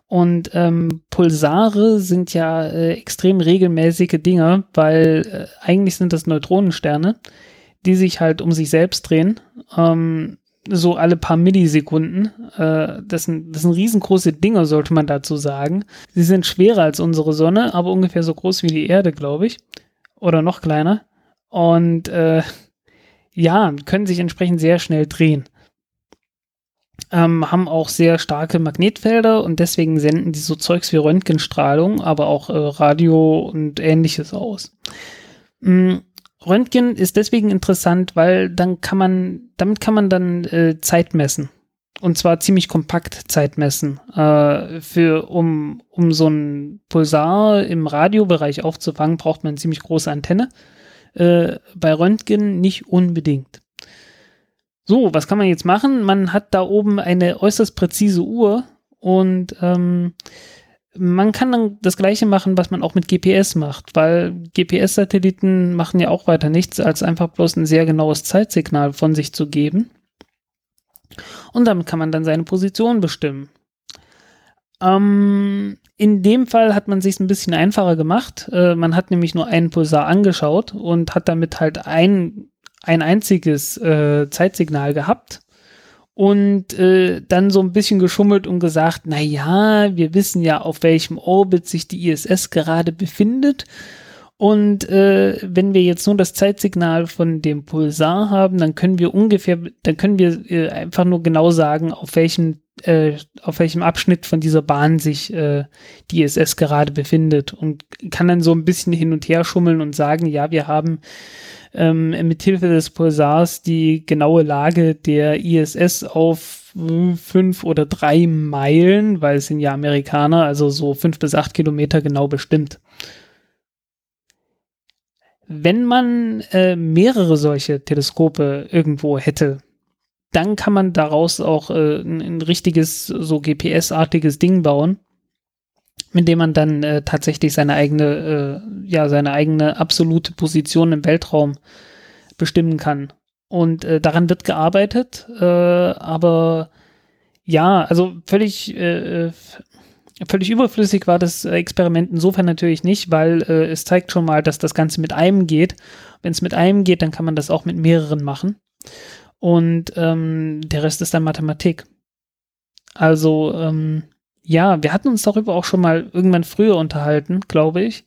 Und ähm, Pulsare sind ja äh, extrem regelmäßige Dinge, weil äh, eigentlich sind das Neutronensterne, die sich halt um sich selbst drehen, ähm, so alle paar Millisekunden. Äh, das, sind, das sind riesengroße Dinge, sollte man dazu sagen. Sie sind schwerer als unsere Sonne, aber ungefähr so groß wie die Erde, glaube ich. Oder noch kleiner. Und äh, ja, können sich entsprechend sehr schnell drehen ähm, haben auch sehr starke Magnetfelder und deswegen senden die so Zeugs wie Röntgenstrahlung, aber auch äh, Radio und ähnliches aus. Mm, Röntgen ist deswegen interessant, weil dann kann man, damit kann man dann äh, Zeit messen. Und zwar ziemlich kompakt Zeit messen. Äh, für, um, um so ein Pulsar im Radiobereich aufzufangen, braucht man eine ziemlich große Antenne. Äh, bei Röntgen nicht unbedingt. So, was kann man jetzt machen? Man hat da oben eine äußerst präzise Uhr und ähm, man kann dann das gleiche machen, was man auch mit GPS macht, weil GPS-Satelliten machen ja auch weiter nichts, als einfach bloß ein sehr genaues Zeitsignal von sich zu geben. Und damit kann man dann seine Position bestimmen. Ähm, in dem Fall hat man sich ein bisschen einfacher gemacht. Äh, man hat nämlich nur einen Pulsar angeschaut und hat damit halt ein ein einziges äh, Zeitsignal gehabt und äh, dann so ein bisschen geschummelt und gesagt, na ja, wir wissen ja, auf welchem Orbit sich die ISS gerade befindet. Und äh, wenn wir jetzt nur das Zeitsignal von dem Pulsar haben, dann können wir ungefähr, dann können wir äh, einfach nur genau sagen, auf welchem, äh, auf welchem Abschnitt von dieser Bahn sich äh, die ISS gerade befindet und kann dann so ein bisschen hin und her schummeln und sagen, ja, wir haben ähm, mithilfe des Pulsars die genaue Lage der ISS auf äh, fünf oder drei Meilen, weil es sind ja Amerikaner, also so fünf bis acht Kilometer genau bestimmt. Wenn man äh, mehrere solche Teleskope irgendwo hätte, dann kann man daraus auch äh, ein, ein richtiges, so GPS-artiges Ding bauen, mit dem man dann äh, tatsächlich seine eigene, äh, ja, seine eigene absolute Position im Weltraum bestimmen kann. Und äh, daran wird gearbeitet, äh, aber ja, also völlig, äh, völlig überflüssig war das Experiment insofern natürlich nicht, weil es zeigt schon mal, dass das Ganze mit einem geht. Wenn es mit einem geht, dann kann man das auch mit mehreren machen. Und ähm, der Rest ist dann Mathematik. Also, ähm, ja, wir hatten uns darüber auch schon mal irgendwann früher unterhalten, glaube ich,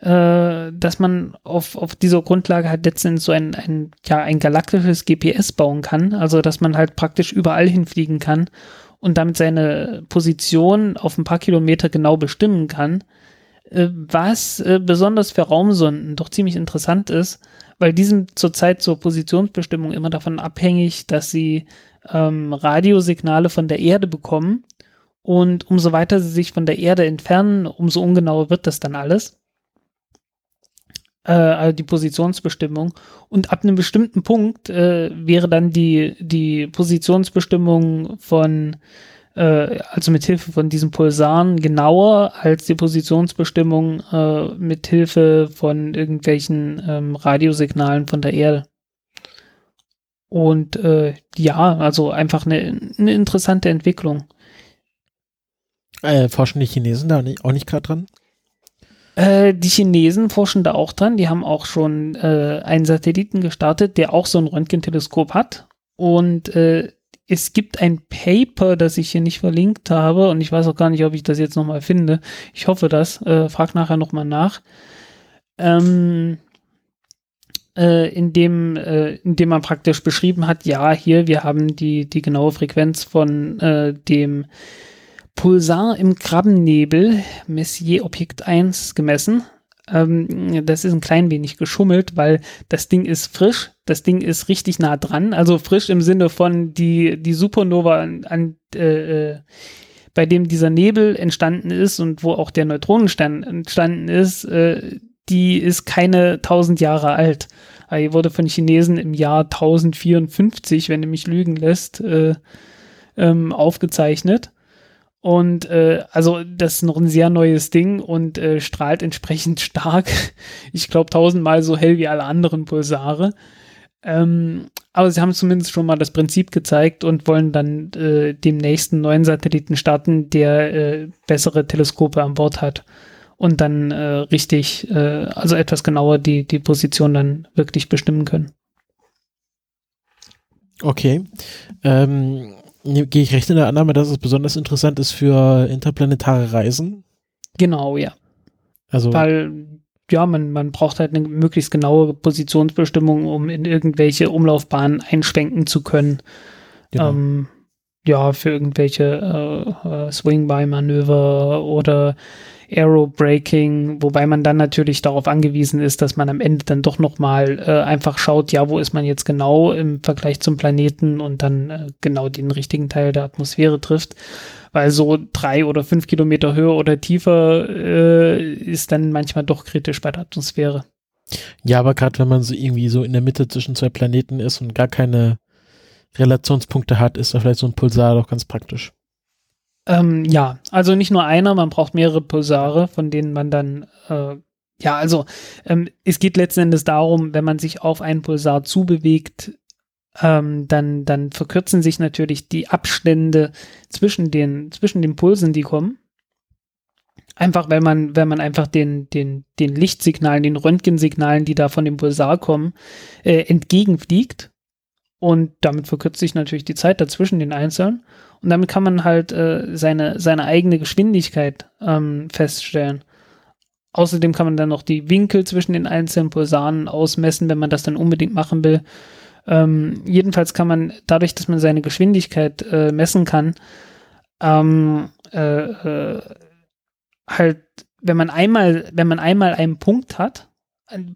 äh, dass man auf, auf dieser Grundlage halt letztendlich so ein, ein, ja, ein galaktisches GPS bauen kann. Also, dass man halt praktisch überall hinfliegen kann und damit seine Position auf ein paar Kilometer genau bestimmen kann. Äh, was äh, besonders für Raumsonden doch ziemlich interessant ist, weil die sind zurzeit zur Positionsbestimmung immer davon abhängig, dass sie ähm, Radiosignale von der Erde bekommen. Und umso weiter sie sich von der Erde entfernen, umso ungenauer wird das dann alles. Äh, also die Positionsbestimmung. Und ab einem bestimmten Punkt äh, wäre dann die, die Positionsbestimmung von äh, also mit Hilfe von diesen Pulsaren genauer als die Positionsbestimmung äh, mit Hilfe von irgendwelchen ähm, Radiosignalen von der Erde. Und äh, ja, also einfach eine, eine interessante Entwicklung. Äh, forschen die Chinesen da nicht, auch nicht gerade dran? Äh, die Chinesen forschen da auch dran. Die haben auch schon äh, einen Satelliten gestartet, der auch so ein Röntgenteleskop hat. Und äh, es gibt ein Paper, das ich hier nicht verlinkt habe und ich weiß auch gar nicht, ob ich das jetzt nochmal finde. Ich hoffe das. Äh, frag nachher nochmal nach. Ähm, äh, in, dem, äh, in dem man praktisch beschrieben hat, ja, hier, wir haben die, die genaue Frequenz von äh, dem Pulsar im Krabbennebel Messier Objekt 1 gemessen. Ähm, das ist ein klein wenig geschummelt, weil das Ding ist frisch, das Ding ist richtig nah dran, also frisch im Sinne von die, die Supernova an, an äh, äh, bei dem dieser Nebel entstanden ist und wo auch der Neutronenstern entstanden ist, äh, die ist keine tausend Jahre alt. Also die wurde von Chinesen im Jahr 1054, wenn du mich lügen lässt, äh, ähm, aufgezeichnet. Und äh, also das ist noch ein sehr neues Ding und äh, strahlt entsprechend stark. Ich glaube tausendmal so hell wie alle anderen Pulsare. Ähm, aber sie haben zumindest schon mal das Prinzip gezeigt und wollen dann äh, dem nächsten neuen Satelliten starten, der äh, bessere Teleskope an Bord hat und dann äh, richtig, äh, also etwas genauer die, die Position dann wirklich bestimmen können. Okay. Ähm, Gehe ich recht in der Annahme, dass es besonders interessant ist für interplanetare Reisen? Genau, ja. Also Weil, ja, man, man braucht halt eine möglichst genaue Positionsbestimmung, um in irgendwelche Umlaufbahnen einschwenken zu können. Genau. Ähm, ja, für irgendwelche äh, äh, Swing-by-Manöver oder Aero-Braking, wobei man dann natürlich darauf angewiesen ist, dass man am Ende dann doch nochmal äh, einfach schaut, ja, wo ist man jetzt genau im Vergleich zum Planeten und dann äh, genau den richtigen Teil der Atmosphäre trifft. Weil so drei oder fünf Kilometer höher oder tiefer äh, ist dann manchmal doch kritisch bei der Atmosphäre. Ja, aber gerade wenn man so irgendwie so in der Mitte zwischen zwei Planeten ist und gar keine Relationspunkte hat, ist da vielleicht so ein Pulsar doch ganz praktisch. Ähm, ja, also nicht nur einer, man braucht mehrere Pulsare, von denen man dann, äh, ja, also ähm, es geht letzten Endes darum, wenn man sich auf einen Pulsar zubewegt, ähm, dann, dann verkürzen sich natürlich die Abstände zwischen den, zwischen den Pulsen, die kommen. Einfach, weil man, wenn man einfach den, den, den Lichtsignalen, den Röntgensignalen, die da von dem Pulsar kommen, äh, entgegenfliegt. Und damit verkürzt sich natürlich die Zeit dazwischen den einzelnen. Und damit kann man halt äh, seine, seine eigene Geschwindigkeit ähm, feststellen. Außerdem kann man dann noch die Winkel zwischen den einzelnen Pulsaren ausmessen, wenn man das dann unbedingt machen will. Ähm, jedenfalls kann man dadurch, dass man seine Geschwindigkeit äh, messen kann, ähm, äh, äh, halt, wenn man einmal, wenn man einmal einen Punkt hat,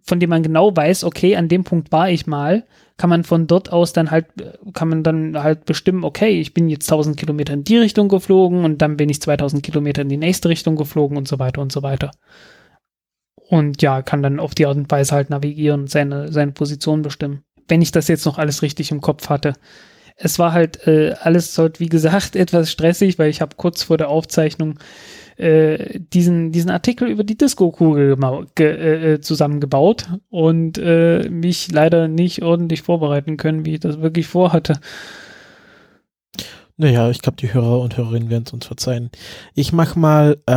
von dem man genau weiß, okay, an dem Punkt war ich mal, kann man von dort aus dann halt, kann man dann halt bestimmen, okay, ich bin jetzt 1000 Kilometer in die Richtung geflogen und dann bin ich 2000 Kilometer in die nächste Richtung geflogen und so weiter und so weiter. Und ja, kann dann auf die Art und Weise halt navigieren und seine, seine Position bestimmen. Wenn ich das jetzt noch alles richtig im Kopf hatte. es war halt äh, alles halt, wie gesagt, etwas stressig, weil ich habe kurz vor der Aufzeichnung äh, diesen, diesen Artikel über die Disco-Kugel äh, äh, zusammengebaut und äh, mich leider nicht ordentlich vorbereiten können, wie ich das wirklich vorhatte. Naja, ich glaube, die Hörer und Hörerinnen werden es uns verzeihen. Ich mach mal, äh,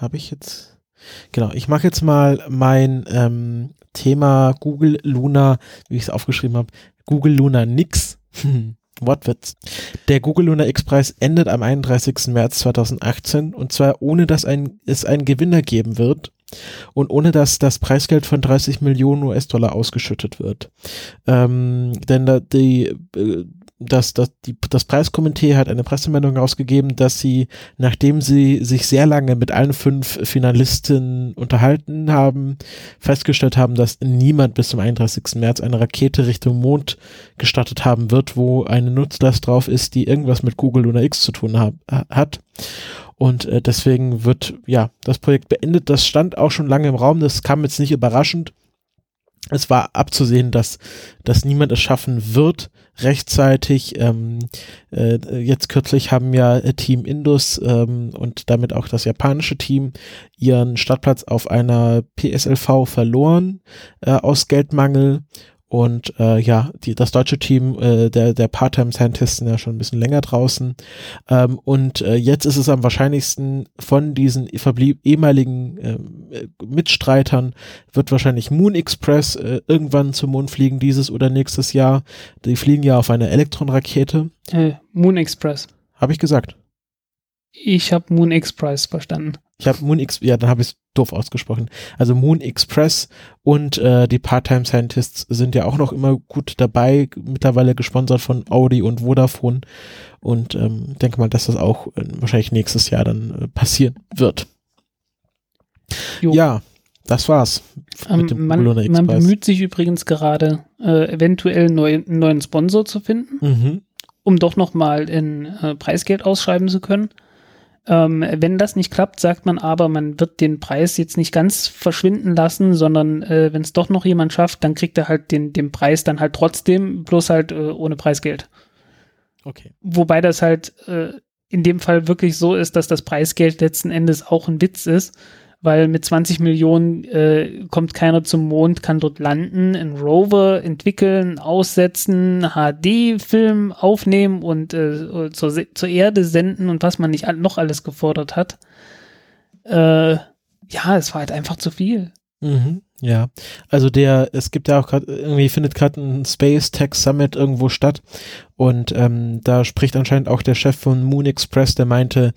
habe ich jetzt, genau, ich mache jetzt mal mein ähm, Thema Google Luna, wie ich es aufgeschrieben habe, Google Luna nix. Wortwitz. Der Google Luna X-Preis endet am 31. März 2018 und zwar ohne, dass ein, es einen Gewinner geben wird und ohne dass das Preisgeld von 30 Millionen US-Dollar ausgeschüttet wird. Ähm, denn da, die, äh, das, das, die, das Preiskomitee hat eine Pressemeldung rausgegeben, dass sie, nachdem sie sich sehr lange mit allen fünf Finalisten unterhalten haben, festgestellt haben, dass niemand bis zum 31. März eine Rakete Richtung Mond gestartet haben wird, wo eine Nutzlast drauf ist, die irgendwas mit Google Luna X zu tun hab, hat. Und äh, deswegen wird, ja, das Projekt beendet. Das stand auch schon lange im Raum. Das kam jetzt nicht überraschend es war abzusehen, dass, dass niemand es schaffen wird, rechtzeitig. Ähm, äh, jetzt kürzlich haben ja Team Indus ähm, und damit auch das japanische Team ihren Startplatz auf einer PSLV verloren äh, aus Geldmangel und äh, ja, die, das deutsche Team äh, der, der Part-Time-Scientists sind ja schon ein bisschen länger draußen. Ähm, und äh, jetzt ist es am wahrscheinlichsten von diesen verblieb ehemaligen äh, Mitstreitern, wird wahrscheinlich Moon Express äh, irgendwann zum Mond fliegen, dieses oder nächstes Jahr. Die fliegen ja auf einer Elektronrakete. Äh, Moon Express. Habe ich gesagt. Ich habe Moon Express verstanden. Ich habe Moon X, ja, dann habe ich es doof ausgesprochen. Also Moon Express und äh, die Part-Time Scientists sind ja auch noch immer gut dabei, mittlerweile gesponsert von Audi und Vodafone. Und ähm, denke mal, dass das auch äh, wahrscheinlich nächstes Jahr dann äh, passieren wird. Jo. Ja, das war's. mit dem man, man bemüht sich übrigens gerade, äh, eventuell neu, einen neuen Sponsor zu finden, mhm. um doch nochmal in äh, Preisgeld ausschreiben zu können. Ähm, wenn das nicht klappt, sagt man aber, man wird den Preis jetzt nicht ganz verschwinden lassen, sondern äh, wenn es doch noch jemand schafft, dann kriegt er halt den, den Preis dann halt trotzdem, bloß halt äh, ohne Preisgeld. Okay. Wobei das halt äh, in dem Fall wirklich so ist, dass das Preisgeld letzten Endes auch ein Witz ist, weil mit 20 Millionen äh, kommt keiner zum Mond, kann dort landen, einen Rover entwickeln, aussetzen, HD-Film aufnehmen und äh, zur, zur Erde senden und was man nicht noch alles gefordert hat. Äh, ja, es war halt einfach zu viel. Mhm. Ja, also der, es gibt ja auch gerade, irgendwie findet gerade ein Space Tech Summit irgendwo statt und ähm, da spricht anscheinend auch der Chef von Moon Express, der meinte,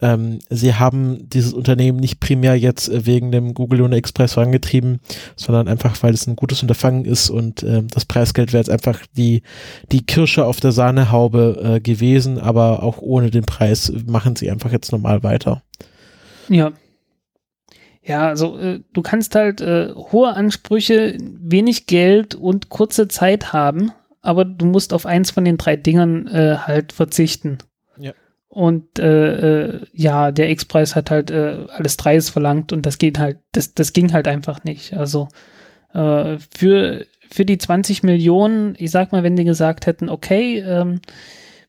ähm, sie haben dieses Unternehmen nicht primär jetzt äh, wegen dem Google Luna Express vorangetrieben, sondern einfach, weil es ein gutes Unterfangen ist und äh, das Preisgeld wäre jetzt einfach die, die Kirsche auf der Sahnehaube äh, gewesen, aber auch ohne den Preis machen sie einfach jetzt normal weiter. Ja, ja, also äh, du kannst halt äh, hohe Ansprüche, wenig Geld und kurze Zeit haben, aber du musst auf eins von den drei Dingern äh, halt verzichten. Und äh, äh, ja, der X-Preis hat halt äh, alles Dreies verlangt und das geht halt, das, das ging halt einfach nicht. Also äh, für, für die 20 Millionen, ich sag mal, wenn die gesagt hätten, okay, ähm,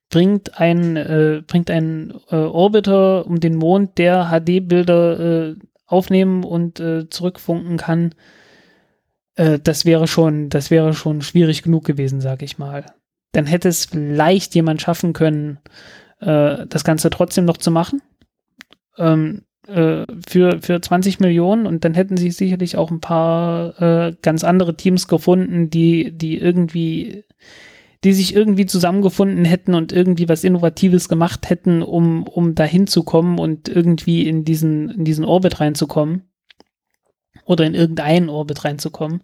bringt ein, äh, bringt ein äh, Orbiter um den Mond, der HD-Bilder äh, aufnehmen und äh, zurückfunken kann, äh, das wäre schon, das wäre schon schwierig genug gewesen, sag ich mal. Dann hätte es vielleicht jemand schaffen können, äh, das Ganze trotzdem noch zu machen. Ähm, äh, für, für 20 Millionen und dann hätten sie sicherlich auch ein paar äh, ganz andere Teams gefunden, die, die irgendwie die sich irgendwie zusammengefunden hätten und irgendwie was Innovatives gemacht hätten, um, um dahin zu kommen und irgendwie in diesen, in diesen Orbit reinzukommen. Oder in irgendeinen Orbit reinzukommen.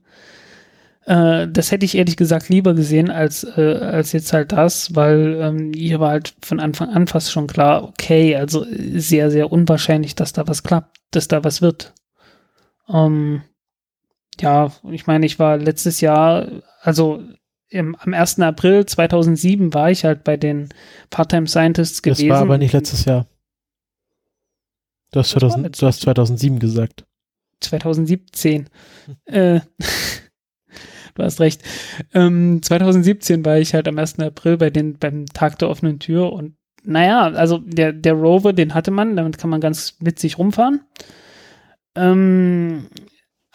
Äh, das hätte ich ehrlich gesagt lieber gesehen als, äh, als jetzt halt das, weil ähm, hier war halt von Anfang an fast schon klar, okay, also sehr, sehr unwahrscheinlich, dass da was klappt, dass da was wird. Ähm, ja, ich meine, ich war letztes Jahr, also im, am 1. April 2007 war ich halt bei den Part-Time Scientists gewesen. Das war aber nicht letztes Jahr. Du hast, 2000, du hast 2007 gesagt. 2017. Hm. Äh, du hast recht. Ähm, 2017 war ich halt am 1. April bei den, beim Tag der offenen Tür und naja, also der, der Rover, den hatte man, damit kann man ganz witzig rumfahren. Ähm,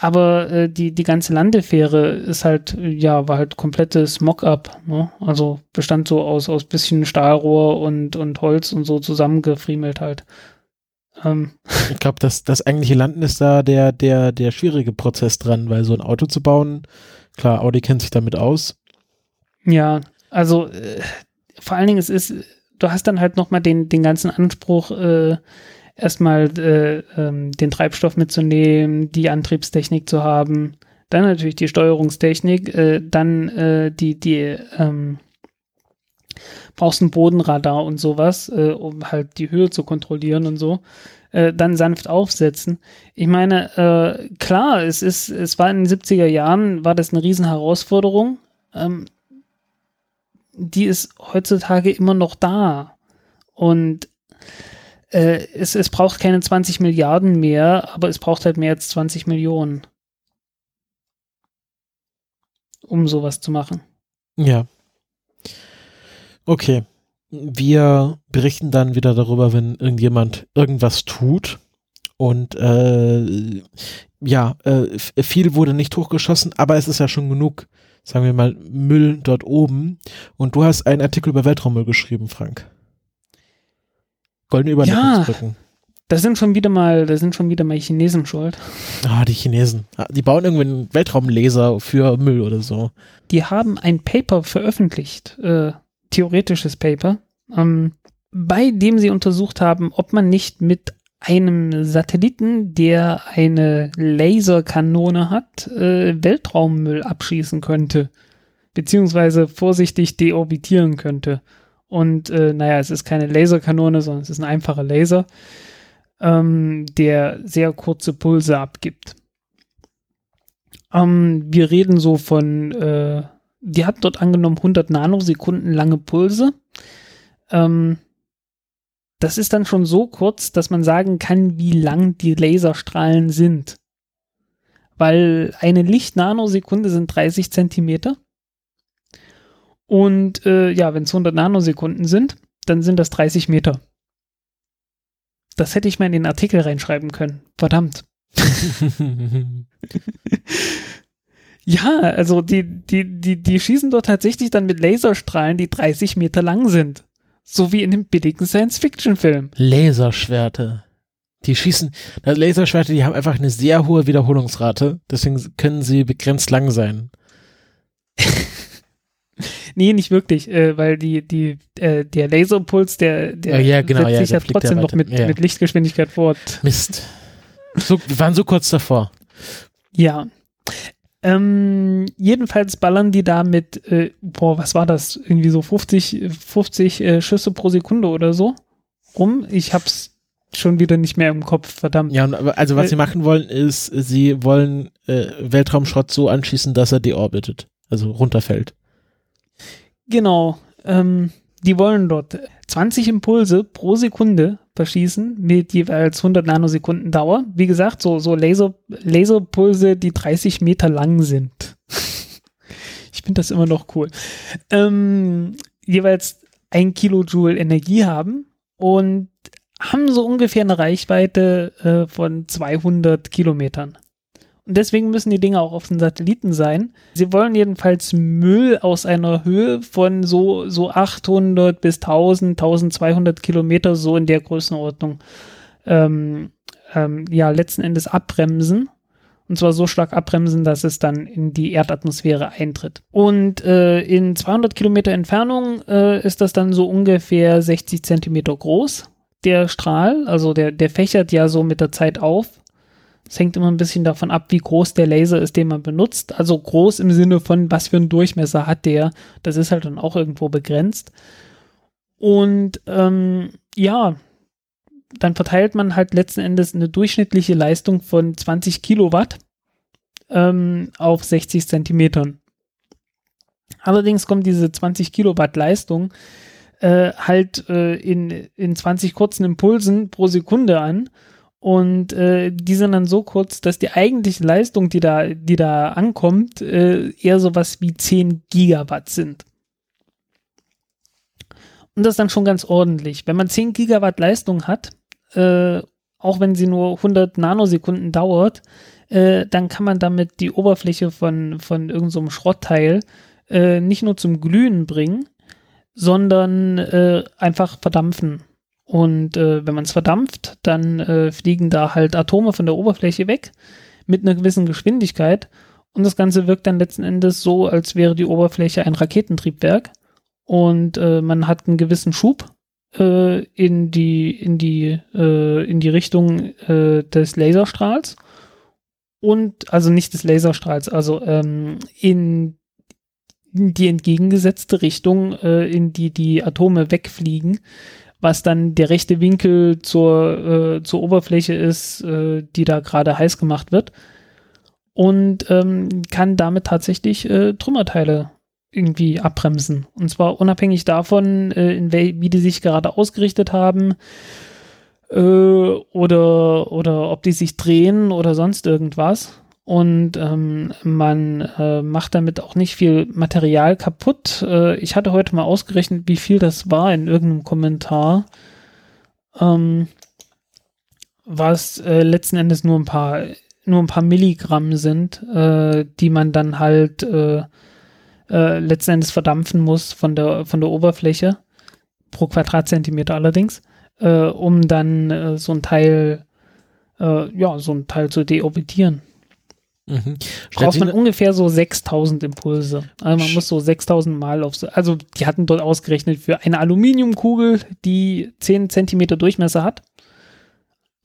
aber äh, die, die ganze Landefähre ist halt, ja, war halt komplettes Mock-up. Ne? Also bestand so aus, aus bisschen Stahlrohr und, und Holz und so zusammengefriemelt halt. Ähm. Ich glaube, das, das eigentliche Landen ist da der, der, der schwierige Prozess dran, weil so ein Auto zu bauen, klar, Audi kennt sich damit aus. Ja, also äh, vor allen Dingen, es ist, du hast dann halt nochmal den, den ganzen Anspruch, äh, erstmal äh, ähm, den Treibstoff mitzunehmen, die Antriebstechnik zu haben, dann natürlich die Steuerungstechnik, äh, dann äh, die, die ähm, brauchst ein Bodenradar und sowas, äh, um halt die Höhe zu kontrollieren und so. Äh, dann sanft aufsetzen. Ich meine, äh, klar, es ist, es war in den 70er Jahren, war das eine riesen Herausforderung. Ähm, die ist heutzutage immer noch da. Und äh, es, es braucht keine 20 Milliarden mehr, aber es braucht halt mehr als 20 Millionen, um sowas zu machen. Ja. Okay. Wir berichten dann wieder darüber, wenn irgendjemand irgendwas tut. Und äh, ja, äh, viel wurde nicht hochgeschossen, aber es ist ja schon genug, sagen wir mal, Müll dort oben. Und du hast einen Artikel über Weltraummüll geschrieben, Frank. Goldene Überleitungsbrücken. Ja, da sind schon wieder mal, da sind schon wieder mal Chinesen schuld. Ah, die Chinesen. Ah, die bauen irgendwie einen Weltraumlaser für Müll oder so. Die haben ein Paper veröffentlicht, äh, theoretisches Paper, ähm, bei dem sie untersucht haben, ob man nicht mit einem Satelliten, der eine Laserkanone hat, äh, Weltraummüll abschießen könnte. Beziehungsweise vorsichtig deorbitieren könnte. Und äh, naja, es ist keine Laserkanone, sondern es ist ein einfacher Laser, ähm, der sehr kurze Pulse abgibt. Ähm, wir reden so von, äh, die hat dort angenommen 100 Nanosekunden lange Pulse. Ähm, das ist dann schon so kurz, dass man sagen kann, wie lang die Laserstrahlen sind. Weil eine Lichtnanosekunde sind 30 Zentimeter. Und äh, ja, wenn es 100 Nanosekunden sind, dann sind das 30 Meter. Das hätte ich mal in den Artikel reinschreiben können. Verdammt. ja, also die, die, die, die schießen dort tatsächlich dann mit Laserstrahlen, die 30 Meter lang sind. So wie in dem billigen Science-Fiction-Film. Laserschwerte. Die schießen, Laserschwerte, die haben einfach eine sehr hohe Wiederholungsrate, deswegen können sie begrenzt lang sein. Nee, nicht wirklich, äh, weil die, die, äh, der Laserpuls, der, der ja, genau, setzt ja, sich ja trotzdem noch mit, ja. mit Lichtgeschwindigkeit fort. Mist. So, wir waren so kurz davor. Ja. Ähm, jedenfalls ballern die da mit, äh, boah, was war das? Irgendwie so 50, 50 äh, Schüsse pro Sekunde oder so rum. Ich hab's schon wieder nicht mehr im Kopf, verdammt. Ja, also was sie machen wollen, ist, sie wollen äh, Weltraumschrott so anschießen, dass er deorbitet, also runterfällt. Genau. Ähm, die wollen dort 20 Impulse pro Sekunde verschießen mit jeweils 100 Nanosekunden Dauer. Wie gesagt, so, so Laser, Laserpulse, die 30 Meter lang sind. ich finde das immer noch cool. Ähm, jeweils ein Kilojoule Energie haben und haben so ungefähr eine Reichweite äh, von 200 Kilometern. Und deswegen müssen die Dinge auch auf den Satelliten sein. Sie wollen jedenfalls Müll aus einer Höhe von so, so 800 bis 1000, 1200 Kilometer, so in der Größenordnung, ähm, ähm, ja, letzten Endes abbremsen. Und zwar so stark abbremsen, dass es dann in die Erdatmosphäre eintritt. Und äh, in 200 Kilometer Entfernung äh, ist das dann so ungefähr 60 Zentimeter groß. Der Strahl, also der, der fächert ja so mit der Zeit auf es hängt immer ein bisschen davon ab, wie groß der Laser ist, den man benutzt. Also groß im Sinne von, was für einen Durchmesser hat der. Das ist halt dann auch irgendwo begrenzt. Und ähm, ja, dann verteilt man halt letzten Endes eine durchschnittliche Leistung von 20 Kilowatt ähm, auf 60 Zentimetern. Allerdings kommt diese 20 Kilowatt Leistung äh, halt äh, in, in 20 kurzen Impulsen pro Sekunde an Und äh, die sind dann so kurz, dass die eigentliche Leistung, die da, die da ankommt, äh, eher sowas wie 10 Gigawatt sind. Und das ist dann schon ganz ordentlich. Wenn man 10 Gigawatt Leistung hat, äh, auch wenn sie nur 100 Nanosekunden dauert, äh, dann kann man damit die Oberfläche von, von irgendeinem so Schrottteil äh, nicht nur zum Glühen bringen, sondern äh, einfach verdampfen. Und äh, wenn man es verdampft, dann äh, fliegen da halt Atome von der Oberfläche weg mit einer gewissen Geschwindigkeit. Und das Ganze wirkt dann letzten Endes so, als wäre die Oberfläche ein Raketentriebwerk und äh, man hat einen gewissen Schub äh, in die in die äh, in die Richtung äh, des Laserstrahls und also nicht des Laserstrahls, also ähm, in die entgegengesetzte Richtung, äh, in die die Atome wegfliegen, was dann der rechte Winkel zur, äh, zur Oberfläche ist, äh, die da gerade heiß gemacht wird. Und ähm, kann damit tatsächlich äh, Trümmerteile irgendwie abbremsen. Und zwar unabhängig davon, äh, in wie die sich gerade ausgerichtet haben äh, oder, oder ob die sich drehen oder sonst irgendwas. Und ähm, man äh, macht damit auch nicht viel Material kaputt. Äh, ich hatte heute mal ausgerechnet, wie viel das war in irgendeinem Kommentar. Ähm, was äh, letzten Endes nur ein paar nur ein paar Milligramm sind, äh, die man dann halt äh, äh, letzten Endes verdampfen muss von der, von der Oberfläche, pro Quadratzentimeter allerdings, um dann so ein Teil, ja, so ein Teil zu deorbitieren. Mhm. Braucht man ungefähr so 6000 Impulse. Also man muss so 6000 Mal auf, so, also die hatten dort ausgerechnet für eine Aluminiumkugel, die 10 Zentimeter Durchmesser hat,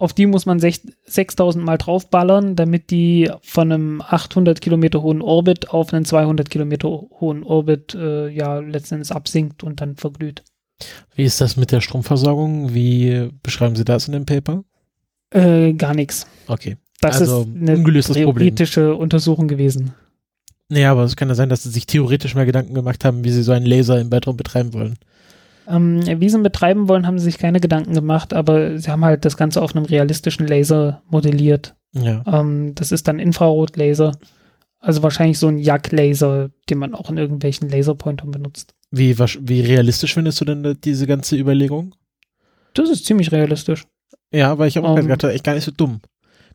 auf die muss man 6000 Mal draufballern, damit die von einem 800 Kilometer hohen Orbit auf einen 200 Kilometer hohen Orbit äh, ja letztendlich absinkt und dann verglüht. Wie ist das mit der Stromversorgung? Wie beschreiben Sie das in dem Paper? Äh, gar nichts. Okay. Das also ist eine theoretische Problem. Untersuchung gewesen. Naja, aber es kann ja sein, dass sie sich theoretisch mal Gedanken gemacht haben, wie sie so einen Laser im Weltraum betreiben wollen. Ähm, wie sie ihn betreiben wollen, haben sie sich keine Gedanken gemacht, aber sie haben halt das Ganze auf einem realistischen Laser modelliert. Ja. Ähm, das ist dann Infrarotlaser. Also wahrscheinlich so ein JAG-Laser, den man auch in irgendwelchen Laserpointern benutzt. Wie, wie realistisch findest du denn diese ganze Überlegung? Das ist ziemlich realistisch. Ja, aber ich habe auch um, ähm, gedacht, echt gar nicht so dumm.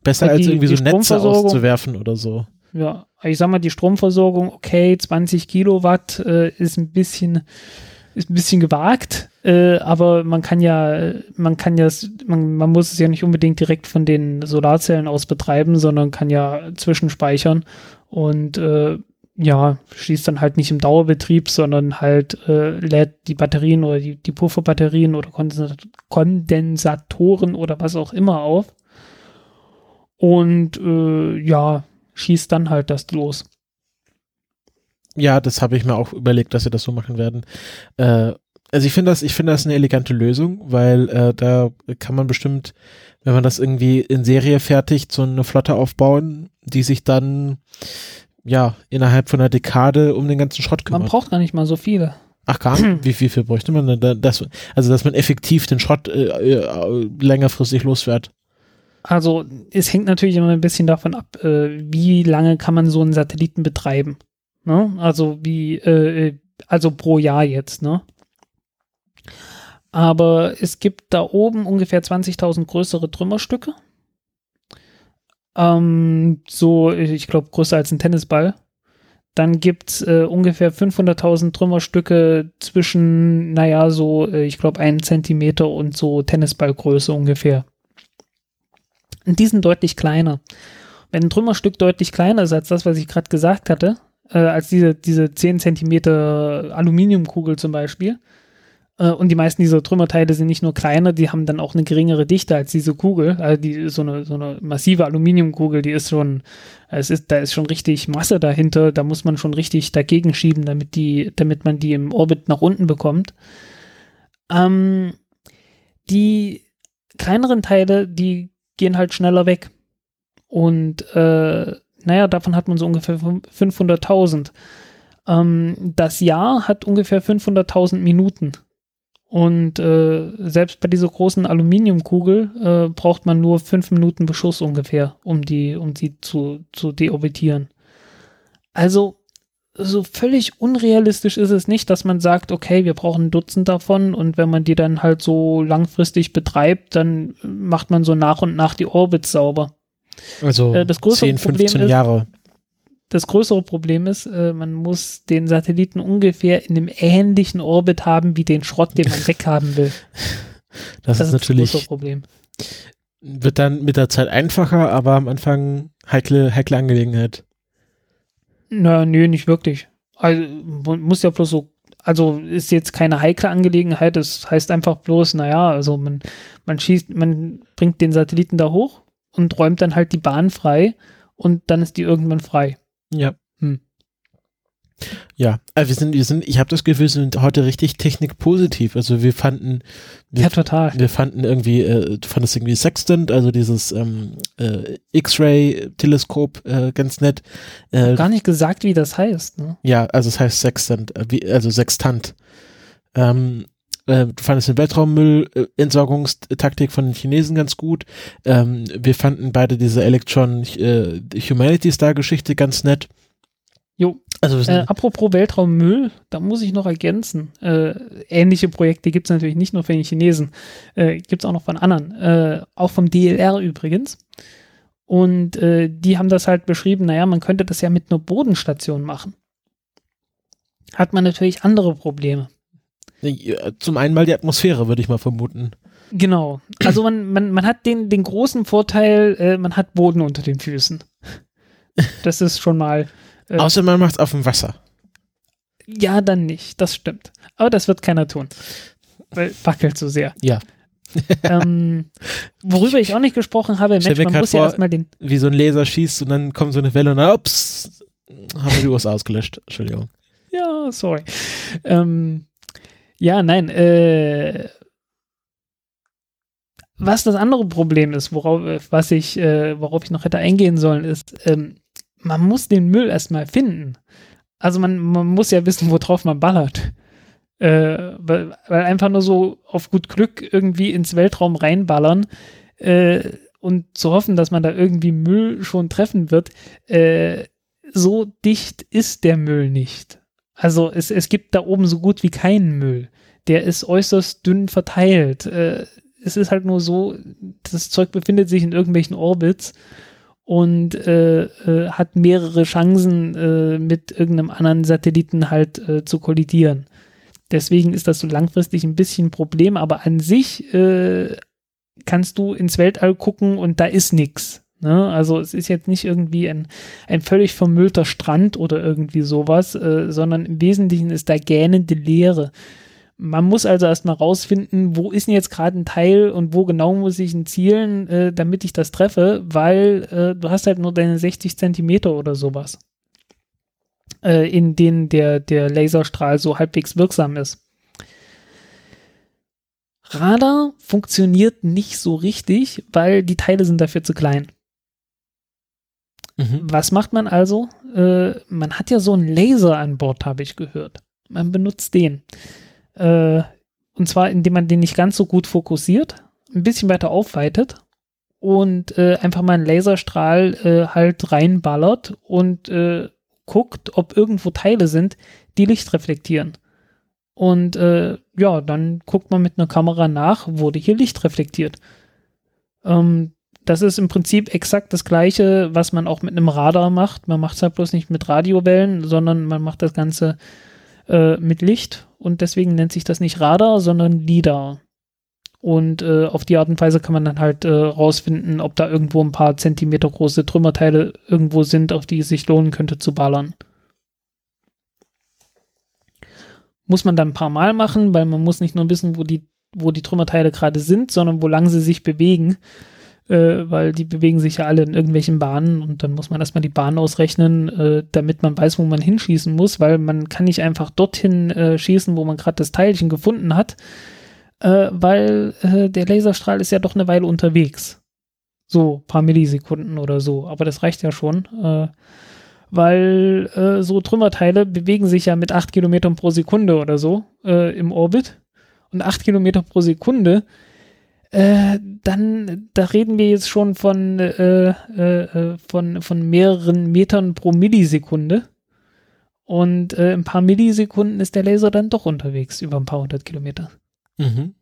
Besser die, als irgendwie so Netze auszuwerfen oder so. Ja, ich sag mal, die Stromversorgung, okay, 20 Kilowatt äh, ist ein bisschen ist ein bisschen gewagt, äh, aber man kann ja, man kann ja, man, man muss es ja nicht unbedingt direkt von den Solarzellen aus betreiben, sondern kann ja zwischenspeichern und äh, ja, schließt dann halt nicht im Dauerbetrieb, sondern halt äh, lädt die Batterien oder die, die Pufferbatterien oder Kondensatoren oder was auch immer auf. Und äh, ja, schießt dann halt das los. Ja, das habe ich mir auch überlegt, dass sie das so machen werden. Äh, also ich finde das, ich finde das eine elegante Lösung, weil äh, da kann man bestimmt, wenn man das irgendwie in Serie fertigt, so eine Flotte aufbauen, die sich dann ja innerhalb von einer Dekade um den ganzen Schrott kümmert. Man braucht gar nicht mal so viele. Ach gar nicht? Wie, wie viel bräuchte man denn? Das, also dass man effektiv den Schrott äh, äh, längerfristig losfährt. Also es hängt natürlich immer ein bisschen davon ab, äh, wie lange kann man so einen Satelliten betreiben. Ne? Also wie, äh, also pro Jahr jetzt, ne? Aber es gibt da oben ungefähr 20.000 größere Trümmerstücke. Ähm, so, ich glaube, größer als ein Tennisball. Dann gibt es äh, ungefähr 500.000 Trümmerstücke zwischen, naja, so, äh, ich glaube, einen Zentimeter und so Tennisballgröße ungefähr. Und die sind deutlich kleiner. Wenn ein Trümmerstück deutlich kleiner ist als das, was ich gerade gesagt hatte, äh, als diese, diese 10 Zentimeter Aluminiumkugel zum Beispiel. Äh, und die meisten dieser Trümmerteile sind nicht nur kleiner, die haben dann auch eine geringere Dichte als diese Kugel. Also die, so eine, so eine massive Aluminiumkugel, die ist schon, es ist, da ist schon richtig Masse dahinter, da muss man schon richtig dagegen schieben, damit die, damit man die im Orbit nach unten bekommt. Ähm, die kleineren Teile, die gehen halt schneller weg. Und äh, naja, davon hat man so ungefähr 500.000. Ähm, das Jahr hat ungefähr 500.000 Minuten. Und äh, selbst bei dieser großen Aluminiumkugel äh, braucht man nur fünf Minuten Beschuss ungefähr, um die, um die zu, zu deorbitieren. Also so völlig unrealistisch ist es nicht, dass man sagt, okay, wir brauchen ein Dutzend davon und wenn man die dann halt so langfristig betreibt, dann macht man so nach und nach die Orbits sauber. Also Äh, das größere 10, Problem 15 ist- Jahre. Das größere Problem ist, äh, man muss den Satelliten ungefähr in einem ähnlichen Orbit haben wie den Schrott, den man weghaben will. Das, Das ist ist das natürlich, größere Problem. wird dann mit der Zeit einfacher, aber am Anfang heikle, heikle Angelegenheit. Na, nö, nicht wirklich. Also, muss ja bloß so, also ist jetzt keine heikle Angelegenheit, das heißt einfach bloß, naja, also man, man schießt, man bringt den Satelliten da hoch und räumt dann halt die Bahn frei und dann ist die irgendwann frei. Ja. Ja, also wir sind, wir sind, ich habe das Gefühl, wir sind heute richtig technikpositiv. Also wir fanden, wir, Ja, total. wir fanden irgendwie, äh, du fandest irgendwie Sextant, also dieses ähm, äh, X-Ray-Teleskop äh, ganz nett. Äh, Gar nicht gesagt, wie das heißt. Ne? ja, also es heißt Sextant, äh, wie, also Sextant. Ähm, äh, du fandest den Weltraummüll-Entsorgungstaktik von den Chinesen ganz gut. Ähm, wir fanden beide diese Electron äh, Humanities Star-Geschichte ganz nett. Jo. Also Äh, apropos Weltraummüll, da muss ich noch ergänzen. Äh, ähnliche Projekte gibt es natürlich nicht nur von den Chinesen, äh, gibt es auch noch von anderen. Äh, auch vom DLR übrigens. Und äh, die haben das halt beschrieben, naja, man könnte das ja mit einer Bodenstation machen. Hat man natürlich andere Probleme. äh, zum einen mal die Atmosphäre, würde ich mal vermuten. Genau. Also man, man, man hat den, den großen Vorteil, äh, man hat Boden unter den Füßen. Das ist schon mal. Äh, Außer man macht es auf dem Wasser. Ja, dann nicht. Das stimmt. Aber das wird keiner tun. Weil wackelt so sehr. Ja. ähm, worüber ich auch nicht gesprochen habe, Mensch, man muss ja vor- erstmal den. Wie so ein Laser schießt und dann kommt so eine Welle und dann, ups, haben wir die USA ausgelöscht. Entschuldigung. Ja, sorry. Ähm, ja, nein, äh, was das andere Problem ist, worauf, äh, was ich, äh, worauf ich noch hätte eingehen sollen, ist, ähm, man muss den Müll erstmal finden. Also man, man muss ja wissen, worauf man ballert. Äh, weil, weil einfach nur so auf gut Glück irgendwie ins Weltraum reinballern äh, und zu hoffen, dass man da irgendwie Müll schon treffen wird, äh, so dicht ist der Müll nicht. Also es, es gibt da oben so gut wie keinen Müll. Der ist äußerst dünn verteilt. Äh, es ist halt nur so, das Zeug befindet sich in irgendwelchen Orbits und äh, äh, hat mehrere Chancen, äh, mit irgendeinem anderen Satelliten halt äh, zu kollidieren. Deswegen ist das so langfristig ein bisschen ein Problem, aber an sich äh, kannst du ins Weltall gucken und da ist nichts. Ne? Also es ist jetzt nicht irgendwie ein, ein völlig vermüllter Strand oder irgendwie sowas, äh, sondern im Wesentlichen ist da gähnende Leere. Man muss also erstmal rausfinden, wo ist denn jetzt gerade ein Teil und wo genau muss ich ihn zielen, äh, damit ich das treffe, weil äh, du hast halt nur deine 60 Zentimeter oder sowas, äh, in denen der, der Laserstrahl so halbwegs wirksam ist. Radar funktioniert nicht so richtig, weil die Teile sind dafür zu klein. Mhm. Was macht man also? Äh, man hat ja so einen Laser an Bord, habe ich gehört. Man benutzt den. Äh, und zwar, indem man den nicht ganz so gut fokussiert, ein bisschen weiter aufweitet und äh, einfach mal einen Laserstrahl äh, halt reinballert und äh, guckt, ob irgendwo Teile sind, die Licht reflektieren. Und äh, ja, dann guckt man mit einer Kamera nach, wurde hier Licht reflektiert. Ähm, das ist im Prinzip exakt das gleiche, was man auch mit einem Radar macht. Man macht es halt bloß nicht mit Radiowellen, sondern man macht das Ganze äh, mit Licht und deswegen nennt sich das nicht Radar, sondern LIDAR. Und äh, auf die Art und Weise kann man dann halt äh, rausfinden, ob da irgendwo ein paar Zentimeter große Trümmerteile irgendwo sind, auf die es sich lohnen könnte zu ballern. Muss man dann ein paar Mal machen, weil man muss nicht nur wissen, wo die, wo die Trümmerteile gerade sind, sondern wo lang sie sich bewegen äh, weil die bewegen sich ja alle in irgendwelchen Bahnen und dann muss man erstmal die Bahn ausrechnen, äh, damit man weiß, wo man hinschießen muss, weil man kann nicht einfach dorthin äh, schießen, wo man gerade das Teilchen gefunden hat, äh, weil äh, der Laserstrahl ist ja doch eine Weile unterwegs. So, paar Millisekunden oder so, aber das reicht ja schon, äh, weil äh, so Trümmerteile bewegen sich ja mit acht Kilometern pro Sekunde oder so äh, im Orbit und 8 Kilometer pro Sekunde, äh, dann, da reden wir jetzt schon von, äh, äh, äh, von, von mehreren Metern pro Millisekunde. Und äh, ein paar Millisekunden ist der Laser dann doch unterwegs, über ein paar hundert Kilometer. Mhm.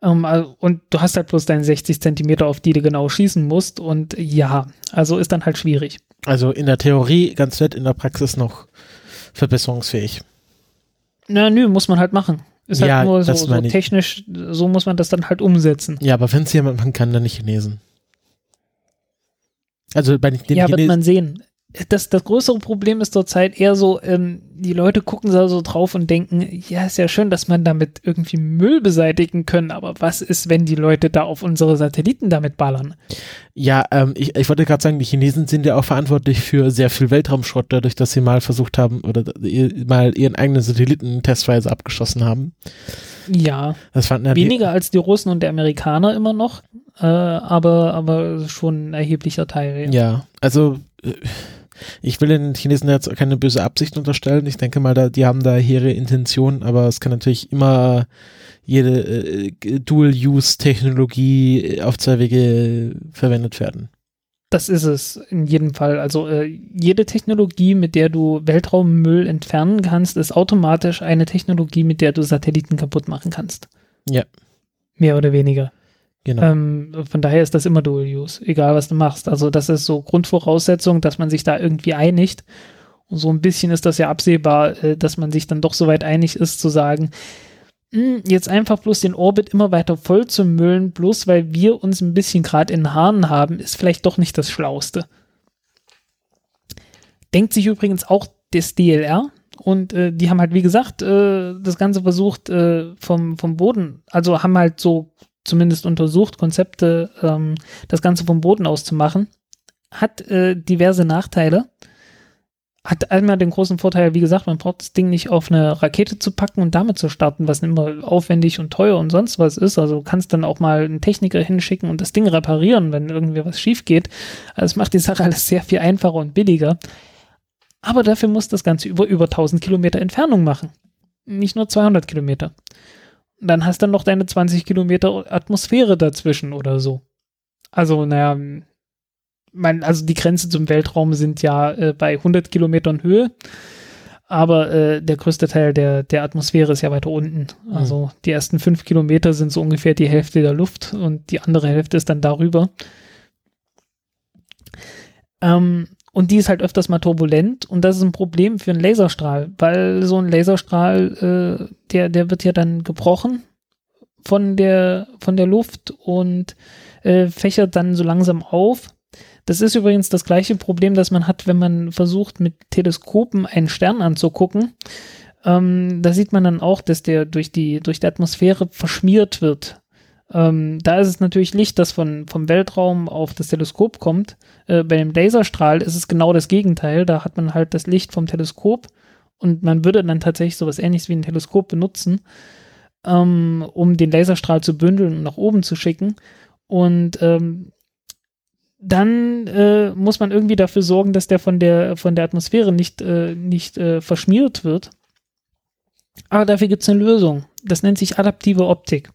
Um, ähm, und du hast halt bloß deine 60 Zentimeter, auf die du genau schießen musst. Und ja, also ist dann halt schwierig. Also in der Theorie ganz nett, in der Praxis noch verbesserungsfähig. Na, nö, muss man halt machen. Ist Ja, halt nur so, so technisch, so muss man das dann halt umsetzen. Ja, aber wenn es jemand machen kann, dann nicht Chinesen. Also bei den ja, wird Chinesen. man sehen. Das, das größere Problem ist zurzeit eher so, ähm, die Leute gucken da so drauf und denken, ja, ist ja schön, dass man damit irgendwie Müll beseitigen können, aber was ist, wenn die Leute da auf unsere Satelliten damit ballern? Ja, ähm, ich, ich wollte gerade sagen, die Chinesen sind ja auch verantwortlich für sehr viel Weltraumschrott, dadurch, dass sie mal versucht haben oder mal ihren eigenen Satelliten testweise abgeschossen haben. Ja, Das fanden ja weniger als die Russen und die Amerikaner immer noch, äh, aber, aber schon ein erheblicher Teil. Ja, also äh, ich will den Chinesen jetzt keine böse Absicht unterstellen. Ich denke mal, da, die haben da hehre Intentionen, aber es kann natürlich immer jede äh, Dual-Use-Technologie auf zwei Wege verwendet werden. Das ist es in jedem Fall. Also äh, jede Technologie, mit der du Weltraummüll entfernen kannst, ist automatisch eine Technologie, mit der du Satelliten kaputt machen kannst. Ja. Mehr oder weniger. Genau. Ähm, von daher ist das immer Dual Use, egal was du machst. Also das ist so Grundvoraussetzung, dass man sich da irgendwie einigt. Und so ein bisschen ist das ja absehbar, äh, dass man sich dann doch so weit einig ist, zu sagen, "Hm, jetzt einfach bloß den Orbit immer weiter voll zu müllen, bloß weil wir uns ein bisschen gerade in den Haaren haben, ist vielleicht doch nicht das Schlauste. Denkt sich übrigens auch das DLR. Und äh, die haben halt, wie gesagt, äh, das Ganze versucht äh, vom, vom Boden, also haben halt so zumindest untersucht, Konzepte, ähm, das Ganze vom Boden aus zu machen. Hat äh, diverse Nachteile. Hat einmal den großen Vorteil, wie gesagt, man braucht das Ding nicht auf eine Rakete zu packen und damit zu starten, was immer aufwendig und teuer und sonst was ist. Also kannst dann auch mal einen Techniker hinschicken und das Ding reparieren, wenn irgendwie was schief geht. Also es macht die Sache alles sehr viel einfacher und billiger. Aber dafür muss das Ganze über, über 1000 Kilometer Entfernung machen. Nicht nur 200 Kilometer. Dann hast du noch deine 20 Kilometer Atmosphäre dazwischen oder so. Also, naja, mein, also die Grenze zum Weltraum sind ja äh, bei 100 Kilometern Höhe. Aber äh, der größte Teil der, der Atmosphäre ist ja weiter unten. Also die ersten fünf Kilometer sind so ungefähr die Hälfte der Luft und die andere Hälfte ist dann darüber. Ähm, und die ist halt öfters mal turbulent und das ist ein Problem für einen Laserstrahl, weil so ein Laserstrahl, äh, der, der wird ja dann gebrochen von der, von der Luft und äh, fächert dann so langsam auf. Das ist übrigens das gleiche Problem, das man hat, wenn man versucht, mit Teleskopen einen Stern anzugucken. Ähm, da sieht man dann auch, dass der durch die, durch die Atmosphäre verschmiert wird. Ähm, da ist es natürlich Licht, das von, vom Weltraum auf das Teleskop kommt. Äh, bei dem Laserstrahl ist es genau das Gegenteil. Da hat man halt das Licht vom Teleskop und man würde dann tatsächlich sowas ähnliches wie ein Teleskop benutzen, ähm, um den Laserstrahl zu bündeln und nach oben zu schicken. Und ähm, dann äh, muss man irgendwie dafür sorgen, dass der von der, von der Atmosphäre nicht, äh, nicht äh, verschmiert wird. Aber dafür gibt es eine Lösung. Das nennt sich adaptive Optik.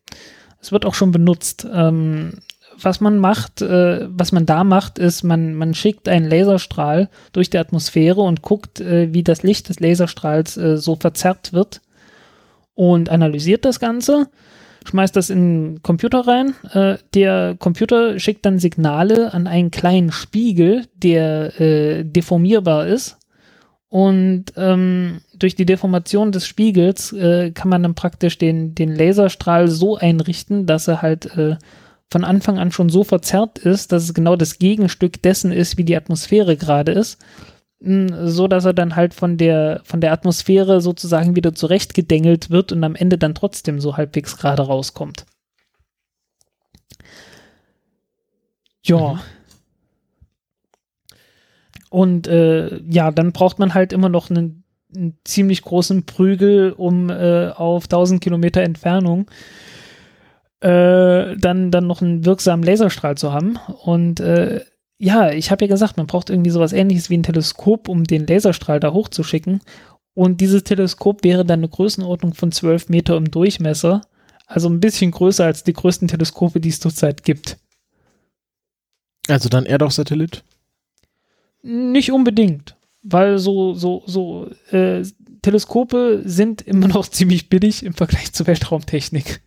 Es wird auch schon benutzt. Ähm, was man macht, äh, was man da macht, ist, man, man schickt einen Laserstrahl durch die Atmosphäre und guckt, äh, wie das Licht des Laserstrahls äh, so verzerrt wird und analysiert das Ganze, schmeißt das in den Computer rein. Äh, der Computer schickt dann Signale an einen kleinen Spiegel, der äh, deformierbar ist. Und ähm, durch die Deformation des Spiegels äh, kann man dann praktisch den, den Laserstrahl so einrichten, dass er halt äh, von Anfang an schon so verzerrt ist, dass es genau das Gegenstück dessen ist, wie die Atmosphäre gerade ist. Mm, So dass er dann halt von der, von der Atmosphäre sozusagen wieder zurechtgedengelt wird und am Ende dann trotzdem so halbwegs gerade rauskommt. Ja. Mhm. Und äh, ja, dann braucht man halt immer noch einen, einen ziemlich großen Prügel, um äh, auf 1000 Kilometer Entfernung äh, dann, dann noch einen wirksamen Laserstrahl zu haben. Und äh, ja, ich habe ja gesagt, man braucht irgendwie sowas ähnliches wie ein Teleskop, um den Laserstrahl da hochzuschicken. Und dieses Teleskop wäre dann eine Größenordnung von 12 Meter im Durchmesser. Also ein bisschen größer als die größten Teleskope, die es zurzeit gibt. Also dann eher doch Satellit? Nicht unbedingt, weil so, so, so äh, Teleskope sind immer noch ziemlich billig im Vergleich zur Weltraumtechnik.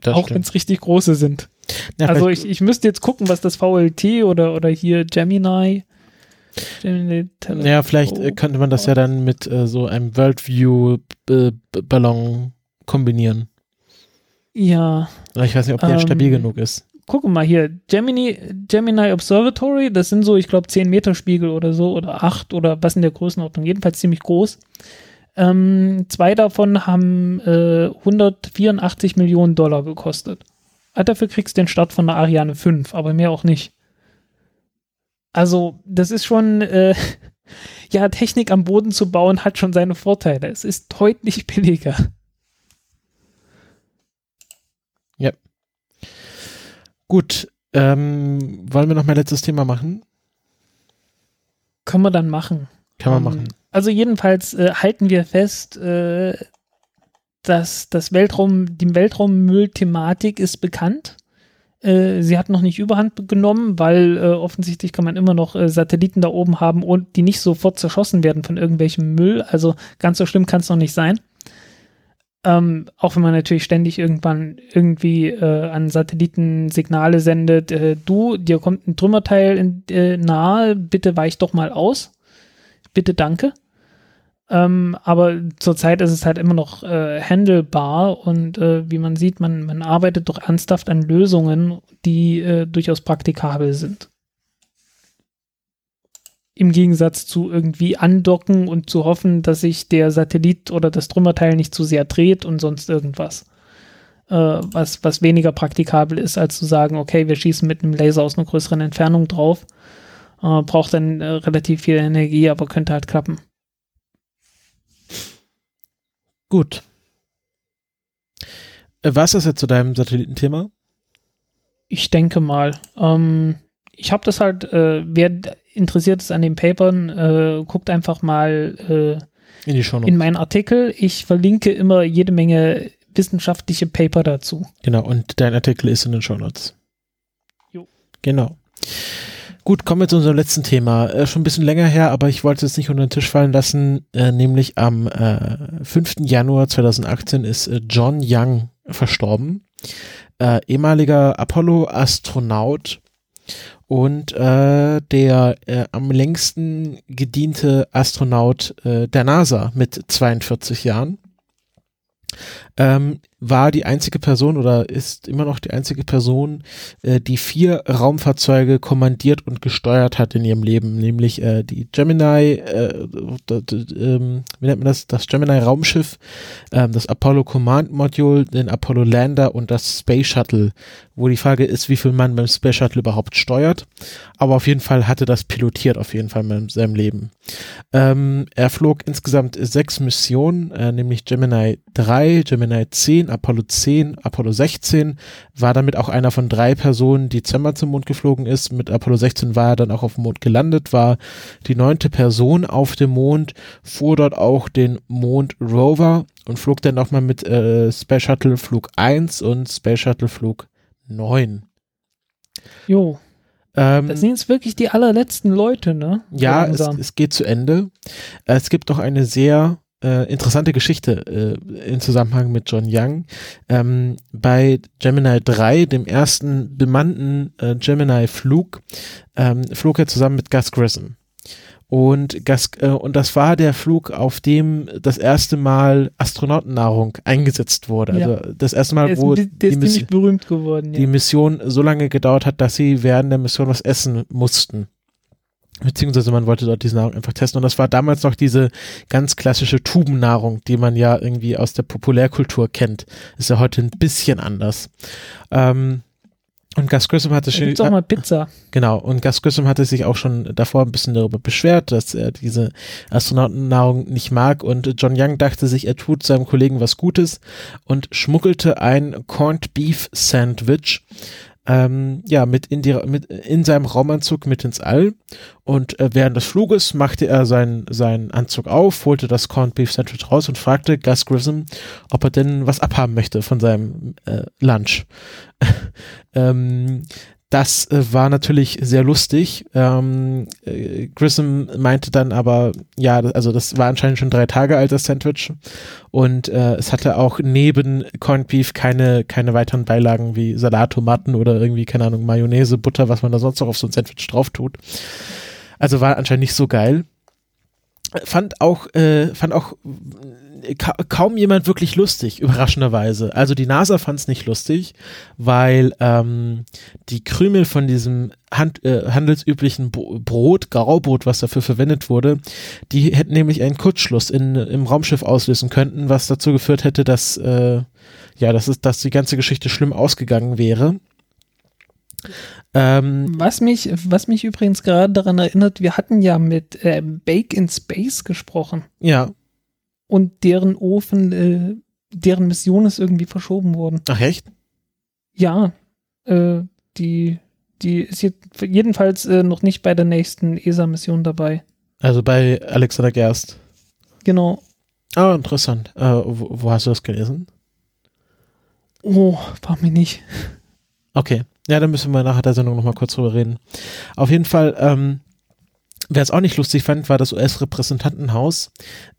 Das auch wenn es richtig große sind. Ja, also ich, ich müsste jetzt gucken, was das VLT oder, oder hier Gemini. Gemini Ja, vielleicht äh, könnte man das ja dann mit äh, so einem Worldview-Ballon kombinieren. Ja, Ich weiß nicht, ob der Ähm, stabil genug ist. Gucken mal hier. Gemini, Gemini Observatory, das sind so, ich glaube, 10 Meter Spiegel oder so oder 8 oder was in der Größenordnung. Jedenfalls ziemlich groß. Ähm, zwei davon haben äh, 184 Millionen Dollar gekostet. Ah, dafür kriegst du den Start von der Ariane 5, aber mehr auch nicht. Also, das ist schon, äh, ja, Technik am Boden zu bauen hat schon seine Vorteile. Es ist deutlich billiger. Gut, ähm, wollen wir noch mein letztes Thema machen? Können wir dann machen. Kann man Ähm, machen. Also jedenfalls äh, halten wir fest, äh, dass das Weltraum, die Weltraummüll-Thematik ist bekannt. Äh, sie hat noch nicht überhand genommen, weil äh, offensichtlich kann man immer noch äh, Satelliten da oben haben und die nicht sofort zerschossen werden von irgendwelchem Müll. Also ganz so schlimm kann es noch nicht sein. Ähm, auch wenn man natürlich ständig irgendwann irgendwie äh, an Satelliten Signale sendet, äh, du, dir kommt ein Trümmerteil in, äh, nahe, bitte weich doch mal aus. Bitte danke. Ähm, aber zurzeit ist es halt immer noch äh, handelbar und äh, wie man sieht, man, man arbeitet doch ernsthaft an Lösungen, die äh, durchaus praktikabel sind. Im Gegensatz zu irgendwie andocken und zu hoffen, dass sich der Satellit oder das Trümmerteil nicht zu sehr dreht und sonst irgendwas. Äh, was, was weniger praktikabel ist, als zu sagen, okay, wir schießen mit einem Laser aus einer größeren Entfernung drauf. Äh, braucht dann äh, relativ viel Energie, aber könnte halt klappen. Gut. Äh, was ist jetzt zu deinem Satellitenthema? Ich denke mal. Ähm, ich habe das halt, äh, wer interessiert ist an den Papern, äh, guckt einfach mal In die Show äh, in meinen Artikel. Ich verlinke immer jede Menge wissenschaftliche Paper dazu. Genau, und dein Artikel ist in den Shownotes. Jo. Genau. Gut, kommen wir zu unserem letzten Thema. Äh, schon ein bisschen länger her, aber ich wollte es nicht unter den Tisch fallen lassen. Äh, nämlich am äh, 5. Januar 2018 ist äh, John Young verstorben. Äh, ehemaliger Apollo-Astronaut und äh, der äh, am längsten gediente Astronaut äh, der NASA mit 42 Jahren. Ähm, war die einzige Person oder ist immer noch die einzige Person, äh, die vier Raumfahrzeuge kommandiert und gesteuert hat in ihrem Leben, nämlich äh, die Gemini, äh, ähm, wie nennt man das, das Gemini Raumschiff, ähm, das Apollo Command Module, den Apollo Lander und das Space Shuttle, wo die Frage ist, wie viel man beim Space Shuttle überhaupt steuert, aber auf jeden Fall hatte das pilotiert auf jeden Fall in seinem Leben. Ähm, er flog insgesamt sechs Missionen, äh, nämlich Gemini 3, Gemini 10, Apollo 10, Apollo 16, war damit auch einer von drei Personen, die zweimal zum Mond geflogen ist. Mit Apollo 16 war er dann auch auf dem Mond gelandet, war die neunte Person auf dem Mond, fuhr dort auch den Mond Rover und flog dann nochmal mit äh, Space Shuttle Flug 1 und Space Shuttle Flug 9. Jo, Ähm, das sind jetzt wirklich die allerletzten Leute, ne? Ja, es, es geht zu Ende. Äh, Es gibt noch eine sehr äh, interessante Geschichte äh, im Zusammenhang mit John Young. Ähm, bei Gemini 3, dem ersten bemannten äh, Gemini-Flug, ähm, flog er zusammen mit Gus Grissom. Und, Gus, äh, und das war der Flug, auf dem das erste Mal Astronautennahrung eingesetzt wurde. Ja. Also das erste Mal, wo der die ist Miss- ziemlich berühmt geworden. die Ja. Mission so lange gedauert hat, dass sie während der Mission was essen mussten. Beziehungsweise man wollte dort diese Nahrung einfach testen. Und das war damals noch diese ganz klassische Tubennahrung, die man ja irgendwie aus der Populärkultur kennt. Ist ja heute ein bisschen anders. Ähm, und Gus Grissom hatte schon, gibt's auch mal Pizza. genau, und Gus Grissom hatte sich auch schon davor ein bisschen darüber beschwert, dass er diese Astronautennahrung nicht mag. Und John Young dachte sich, er tut seinem Kollegen was Gutes und schmuggelte ein Corned Beef Sandwich ähm, ja, mit in, die, mit in seinem Raumanzug mit ins All. Und äh, während des Fluges machte er seinen, seinen Anzug auf, holte das Corned Beef Sandwich raus und fragte Gus Grissom, ob er denn was abhaben möchte von seinem äh, Lunch. ähm, das äh, war natürlich sehr lustig. Ähm, äh, Grissom meinte dann aber, ja, also das war anscheinend schon drei Tage alt, das Sandwich. Und äh, es hatte auch neben Corned Beef keine, keine weiteren Beilagen wie Salat, Tomaten oder irgendwie, keine Ahnung, Mayonnaise, Butter, was man da sonst noch auf so ein Sandwich drauf tut. Also war anscheinend nicht so geil. Fand auch, äh, fand auch ka kaum jemand wirklich lustig, überraschenderweise. Also die NASA fand es nicht lustig, weil ähm, die Krümel von diesem Hand, äh, handelsüblichen Brot, Graubrot, was dafür verwendet wurde, die hätten nämlich einen Kurzschluss in, im Raumschiff auslösen könnten, was dazu geführt hätte, dass äh, ja, dass, es, dass die ganze Geschichte schlimm ausgegangen wäre. Ähm, was, mich, was mich übrigens gerade daran erinnert, wir hatten ja mit äh, Bake in Space gesprochen. Ja und deren Ofen, äh, deren Mission ist irgendwie verschoben worden. Ach echt? Ja, äh, die, die ist jetzt jedenfalls äh, noch nicht bei der nächsten ESA-Mission dabei. Also bei Alexander Gerst. Genau. Ah, interessant. Äh, wo, wo, hast du das gelesen? Oh, war mir nicht. Okay. Ja, dann müssen wir nachher der Sendung nochmal kurz drüber reden. Auf jeden Fall, ähm, Wer es auch nicht lustig fand, war das US-Repräsentantenhaus,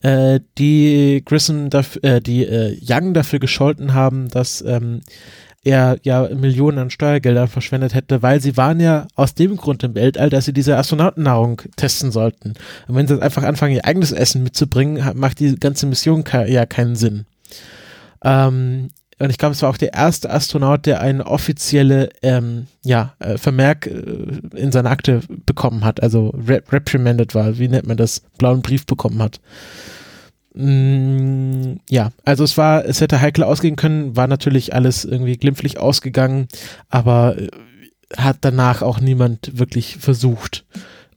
äh, die Grissom, äh, die äh, Young dafür gescholten haben, dass ähm, er ja Millionen an Steuergeldern verschwendet hätte, weil sie waren ja aus dem Grund im Weltall, dass sie diese Astronautennahrung testen sollten. Und wenn sie jetzt einfach anfangen, ihr eigenes Essen mitzubringen, macht die ganze Mission ja keinen Sinn. Ähm, und ich glaube, es war auch der erste Astronaut, der eine offizielle ähm, ja, äh, Vermerk äh, in seiner Akte bekommen hat, also rep reprimanded war, wie nennt man das, blauen Brief bekommen hat. Mm, ja, also es war, es hätte heikel ausgehen können, war natürlich alles irgendwie glimpflich ausgegangen, aber äh, hat danach auch niemand wirklich versucht.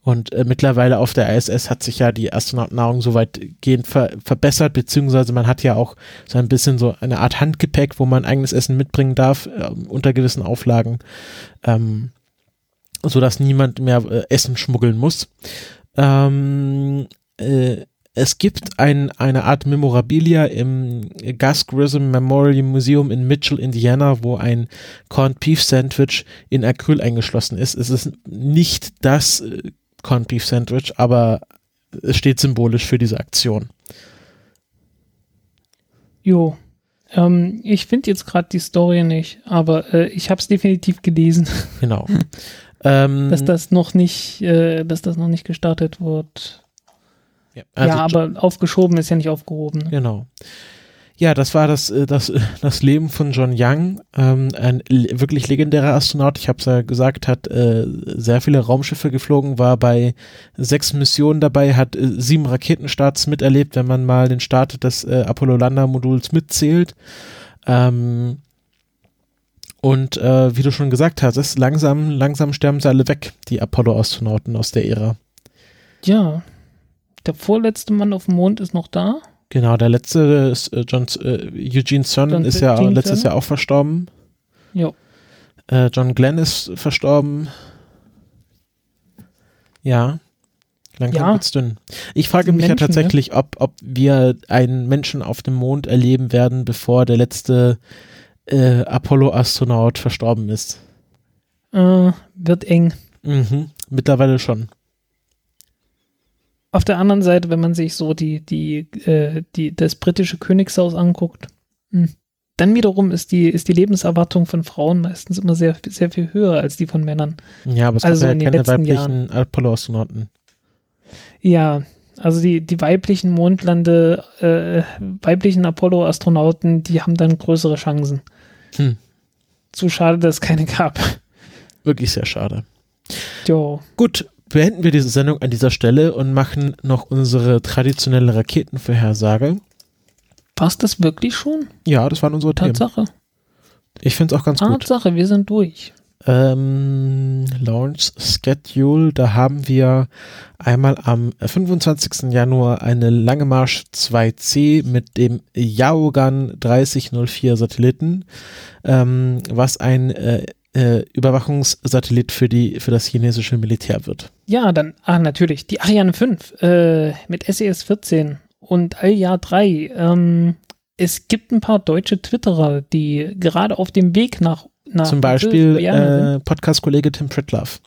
Und äh, mittlerweile auf der ISS hat sich ja die Astronautennahrung so weitgehend ver verbessert, beziehungsweise man hat ja auch so ein bisschen so eine Art Handgepäck, wo man eigenes Essen mitbringen darf, äh, unter gewissen Auflagen, ähm, so dass niemand mehr äh, Essen schmuggeln muss. Ähm, äh, es gibt ein, eine Art Memorabilia im Gus Grissom Memorial Museum in Mitchell, Indiana, wo ein Corned Beef Sandwich in Acryl eingeschlossen ist. Es ist nicht das äh, Corned Beef Sandwich, aber es steht symbolisch für diese Aktion. Jo. Ähm, ich finde jetzt gerade die Story nicht, aber äh, ich habe es definitiv gelesen. Genau. ähm, dass das noch nicht, äh, dass das noch nicht gestartet wird. Ja, also ja aber aufgeschoben ist ja nicht aufgehoben. Ne? Genau. Ja, das war das, äh, das, das Leben von John Young, ähm, ein wirklich legendärer Astronaut. Ich habe es ja gesagt, hat äh, sehr viele Raumschiffe geflogen, war bei sechs Missionen dabei, hat äh, sieben Raketenstarts miterlebt, wenn man mal den Start des äh, Apollo-Lander-Moduls mitzählt. Ähm, und äh, wie du schon gesagt hast, langsam, langsam sterben sie alle weg, die Apollo-Astronauten aus der Ära. Ja, der vorletzte Mann auf dem Mond ist noch da. Genau, der letzte ist äh, John, äh, Eugene Cernan ist ja Eugene letztes Jahr auch verstorben. Jo. Äh, John Glenn ist verstorben. Ja. Langsam ja. wird's dünn. Ich frage mich Menschen, ja tatsächlich, ne? ob, ob wir einen Menschen auf dem Mond erleben werden, bevor der letzte äh, Apollo-Astronaut verstorben ist. Äh, wird eng. Mhm, mittlerweile schon. Auf der anderen Seite, wenn man sich so die, die, äh, die, das britische Königshaus anguckt, hm, dann wiederum ist die, ist die Lebenserwartung von Frauen meistens immer sehr, sehr viel höher als die von Männern. Ja, aber es also ja keine weiblichen Apollo-Astronauten. Ja, also die, die weiblichen Mondlande, äh, weiblichen Apollo-Astronauten, die haben dann größere Chancen. Hm. Zu schade, dass es keine gab. Wirklich sehr schade. Jo. Gut, beenden wir diese Sendung an dieser Stelle und machen noch unsere traditionelle Raketenvorhersage. Es das wirklich schon? Ja, das waren unsere Tatsache. Themen. Ich finde es auch ganz Tatsache, gut. Tatsache, wir sind durch. Ähm, Launch Schedule, da haben wir einmal am 25. Januar eine Lange Marsch 2C mit dem Yaogan 3004 Satelliten, ähm, was ein äh, äh, Überwachungssatellit für, die, für das chinesische Militär wird. Ja, dann, ah, natürlich, die Ariane 5 äh, mit SES 14 und Alja 3. Ähm, es gibt ein paar deutsche Twitterer, die gerade auf dem Weg nach, nach Zum Beispiel äh, Podcast-Kollege Tim Pritlove,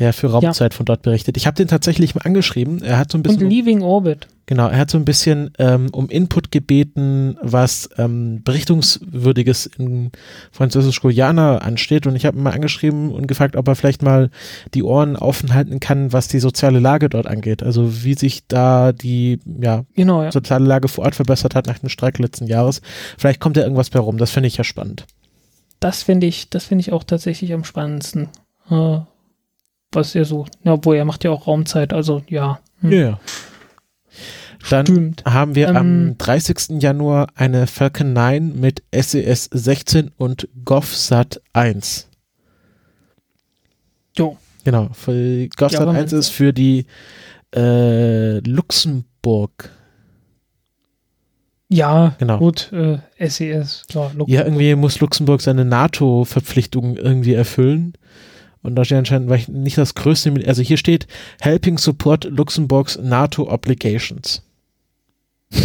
der für Raumzeit ja. von dort berichtet. Ich habe den tatsächlich mal angeschrieben. Er hat so ein bisschen. Und Leaving Orbit. Genau, er hat so ein bisschen ähm, um Input gebeten, was ähm, Berichtungswürdiges in Französisch-Guyana ansteht. Und ich habe ihn mal angeschrieben und gefragt, ob er vielleicht mal die Ohren offen halten kann, was die soziale Lage dort angeht. Also wie sich da die ja, genau, ja. soziale Lage vor Ort verbessert hat nach dem Streik letzten Jahres. Vielleicht kommt da irgendwas bei rum. Das finde ich ja spannend. Das finde ich, das finde ich auch tatsächlich am spannendsten. Äh, was er so, ja, obwohl er macht ja auch Raumzeit, also ja. Hm. Ja. Dann Stimmt. haben wir ähm, am 30. Januar eine Falcon 9 mit SES 16 und GovSat 1. Jo. Genau. Für GovSat ja, 1 ist für die äh, Luxemburg. Ja, genau. gut, äh, SES. Klar, ja, irgendwie muss Luxemburg seine NATO-Verpflichtungen irgendwie erfüllen. Und da steht anscheinend nicht das größte, also hier steht Helping Support Luxemburgs NATO Obligations.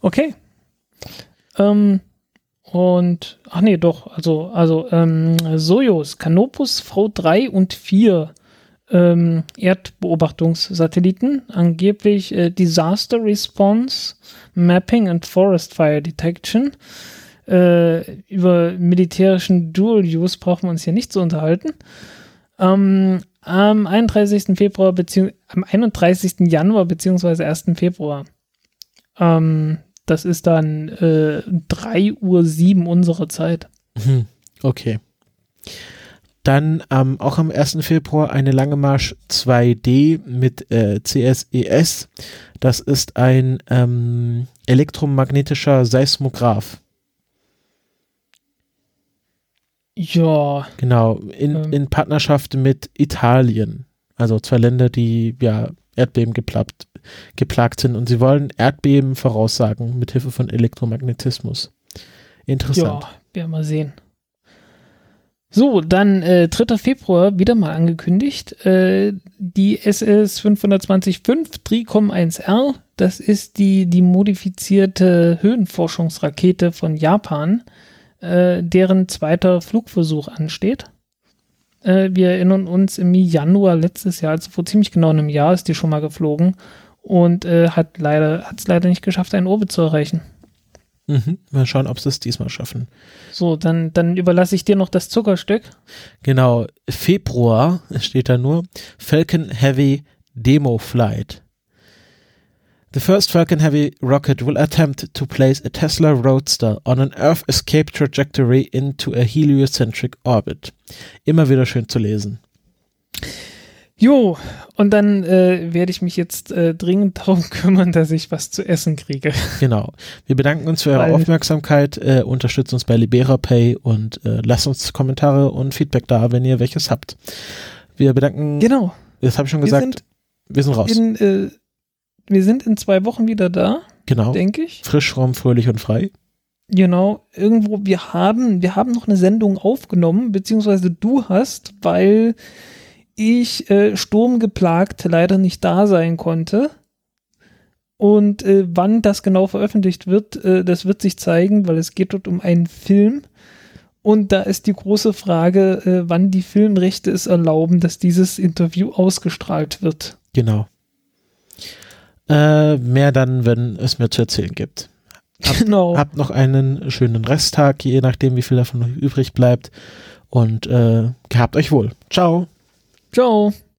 Okay. Ähm, und, ach nee, doch, also, also, ähm, Soyuz, Canopus V3 und 4 ähm, Erdbeobachtungssatelliten, angeblich äh, Disaster Response, Mapping and Forest Fire Detection. Äh, über militärischen Dual-Use brauchen wir uns hier nicht zu unterhalten. Ähm, am 31. Februar beziehungsweise am 31. Januar beziehungsweise 1. Februar. Ähm, das ist dann äh, 3.07 Uhr unserer Zeit. Mhm. Okay. Dann ähm, auch am 1. Februar eine Lange Marsch 2D mit äh, CSES. Das ist ein ähm, elektromagnetischer Seismograph. Ja. Genau, in, ähm. in Partnerschaft mit Italien. Also zwei Länder, die ja Erdbeben geplagt, geplagt sind und sie wollen Erdbeben voraussagen mit Hilfe von Elektromagnetismus. Interessant. Ja, werden wir sehen. So, dann äh, 3. Februar wieder mal angekündigt. Äh, die SS 525 Tricom 1R, das ist die, die modifizierte Höhenforschungsrakete von Japan äh, deren zweiter Flugversuch ansteht. Äh, wir erinnern uns im Januar letztes Jahr, also vor ziemlich genau einem Jahr ist die schon mal geflogen und äh, hat leider hat es leider nicht geschafft, einen Orbit zu erreichen. Mhm. Mal schauen, ob sie es diesmal schaffen. So, dann, dann überlasse ich dir noch das Zuckerstück. Genau, Februar steht da nur Falcon Heavy Demo Flight. The first Falcon Heavy rocket will attempt to place a Tesla Roadster on an Earth escape trajectory into a heliocentric orbit. Immer wieder schön zu lesen. Jo, und dann äh, werde ich mich jetzt äh, dringend darum kümmern, dass ich was zu essen kriege. Genau. Wir bedanken uns für eure Weil, Aufmerksamkeit, äh, unterstützt uns bei LiberaPay und äh, lasst uns Kommentare und Feedback da, wenn ihr welches habt. Wir bedanken. Genau. Das habe ich schon gesagt. Wir sind, wir sind raus. In, äh, wir sind in zwei Wochen wieder da. Genau. Denke ich. Frisch, fromm, fröhlich und frei. Genau. Irgendwo, wir haben, wir haben noch eine Sendung aufgenommen, beziehungsweise du hast, weil ich äh, sturmgeplagt leider nicht da sein konnte. Und äh, wann das genau veröffentlicht wird, äh, das wird sich zeigen, weil es geht dort um einen Film. Und da ist die große Frage, äh, wann die Filmrechte es erlauben, dass dieses Interview ausgestrahlt wird. Genau. Äh, mehr dann, wenn es mir zu erzählen gibt. Hab, genau. Habt noch einen schönen Resttag, je nachdem, wie viel davon noch übrig bleibt. Und äh, gehabt euch wohl. Ciao. Ciao.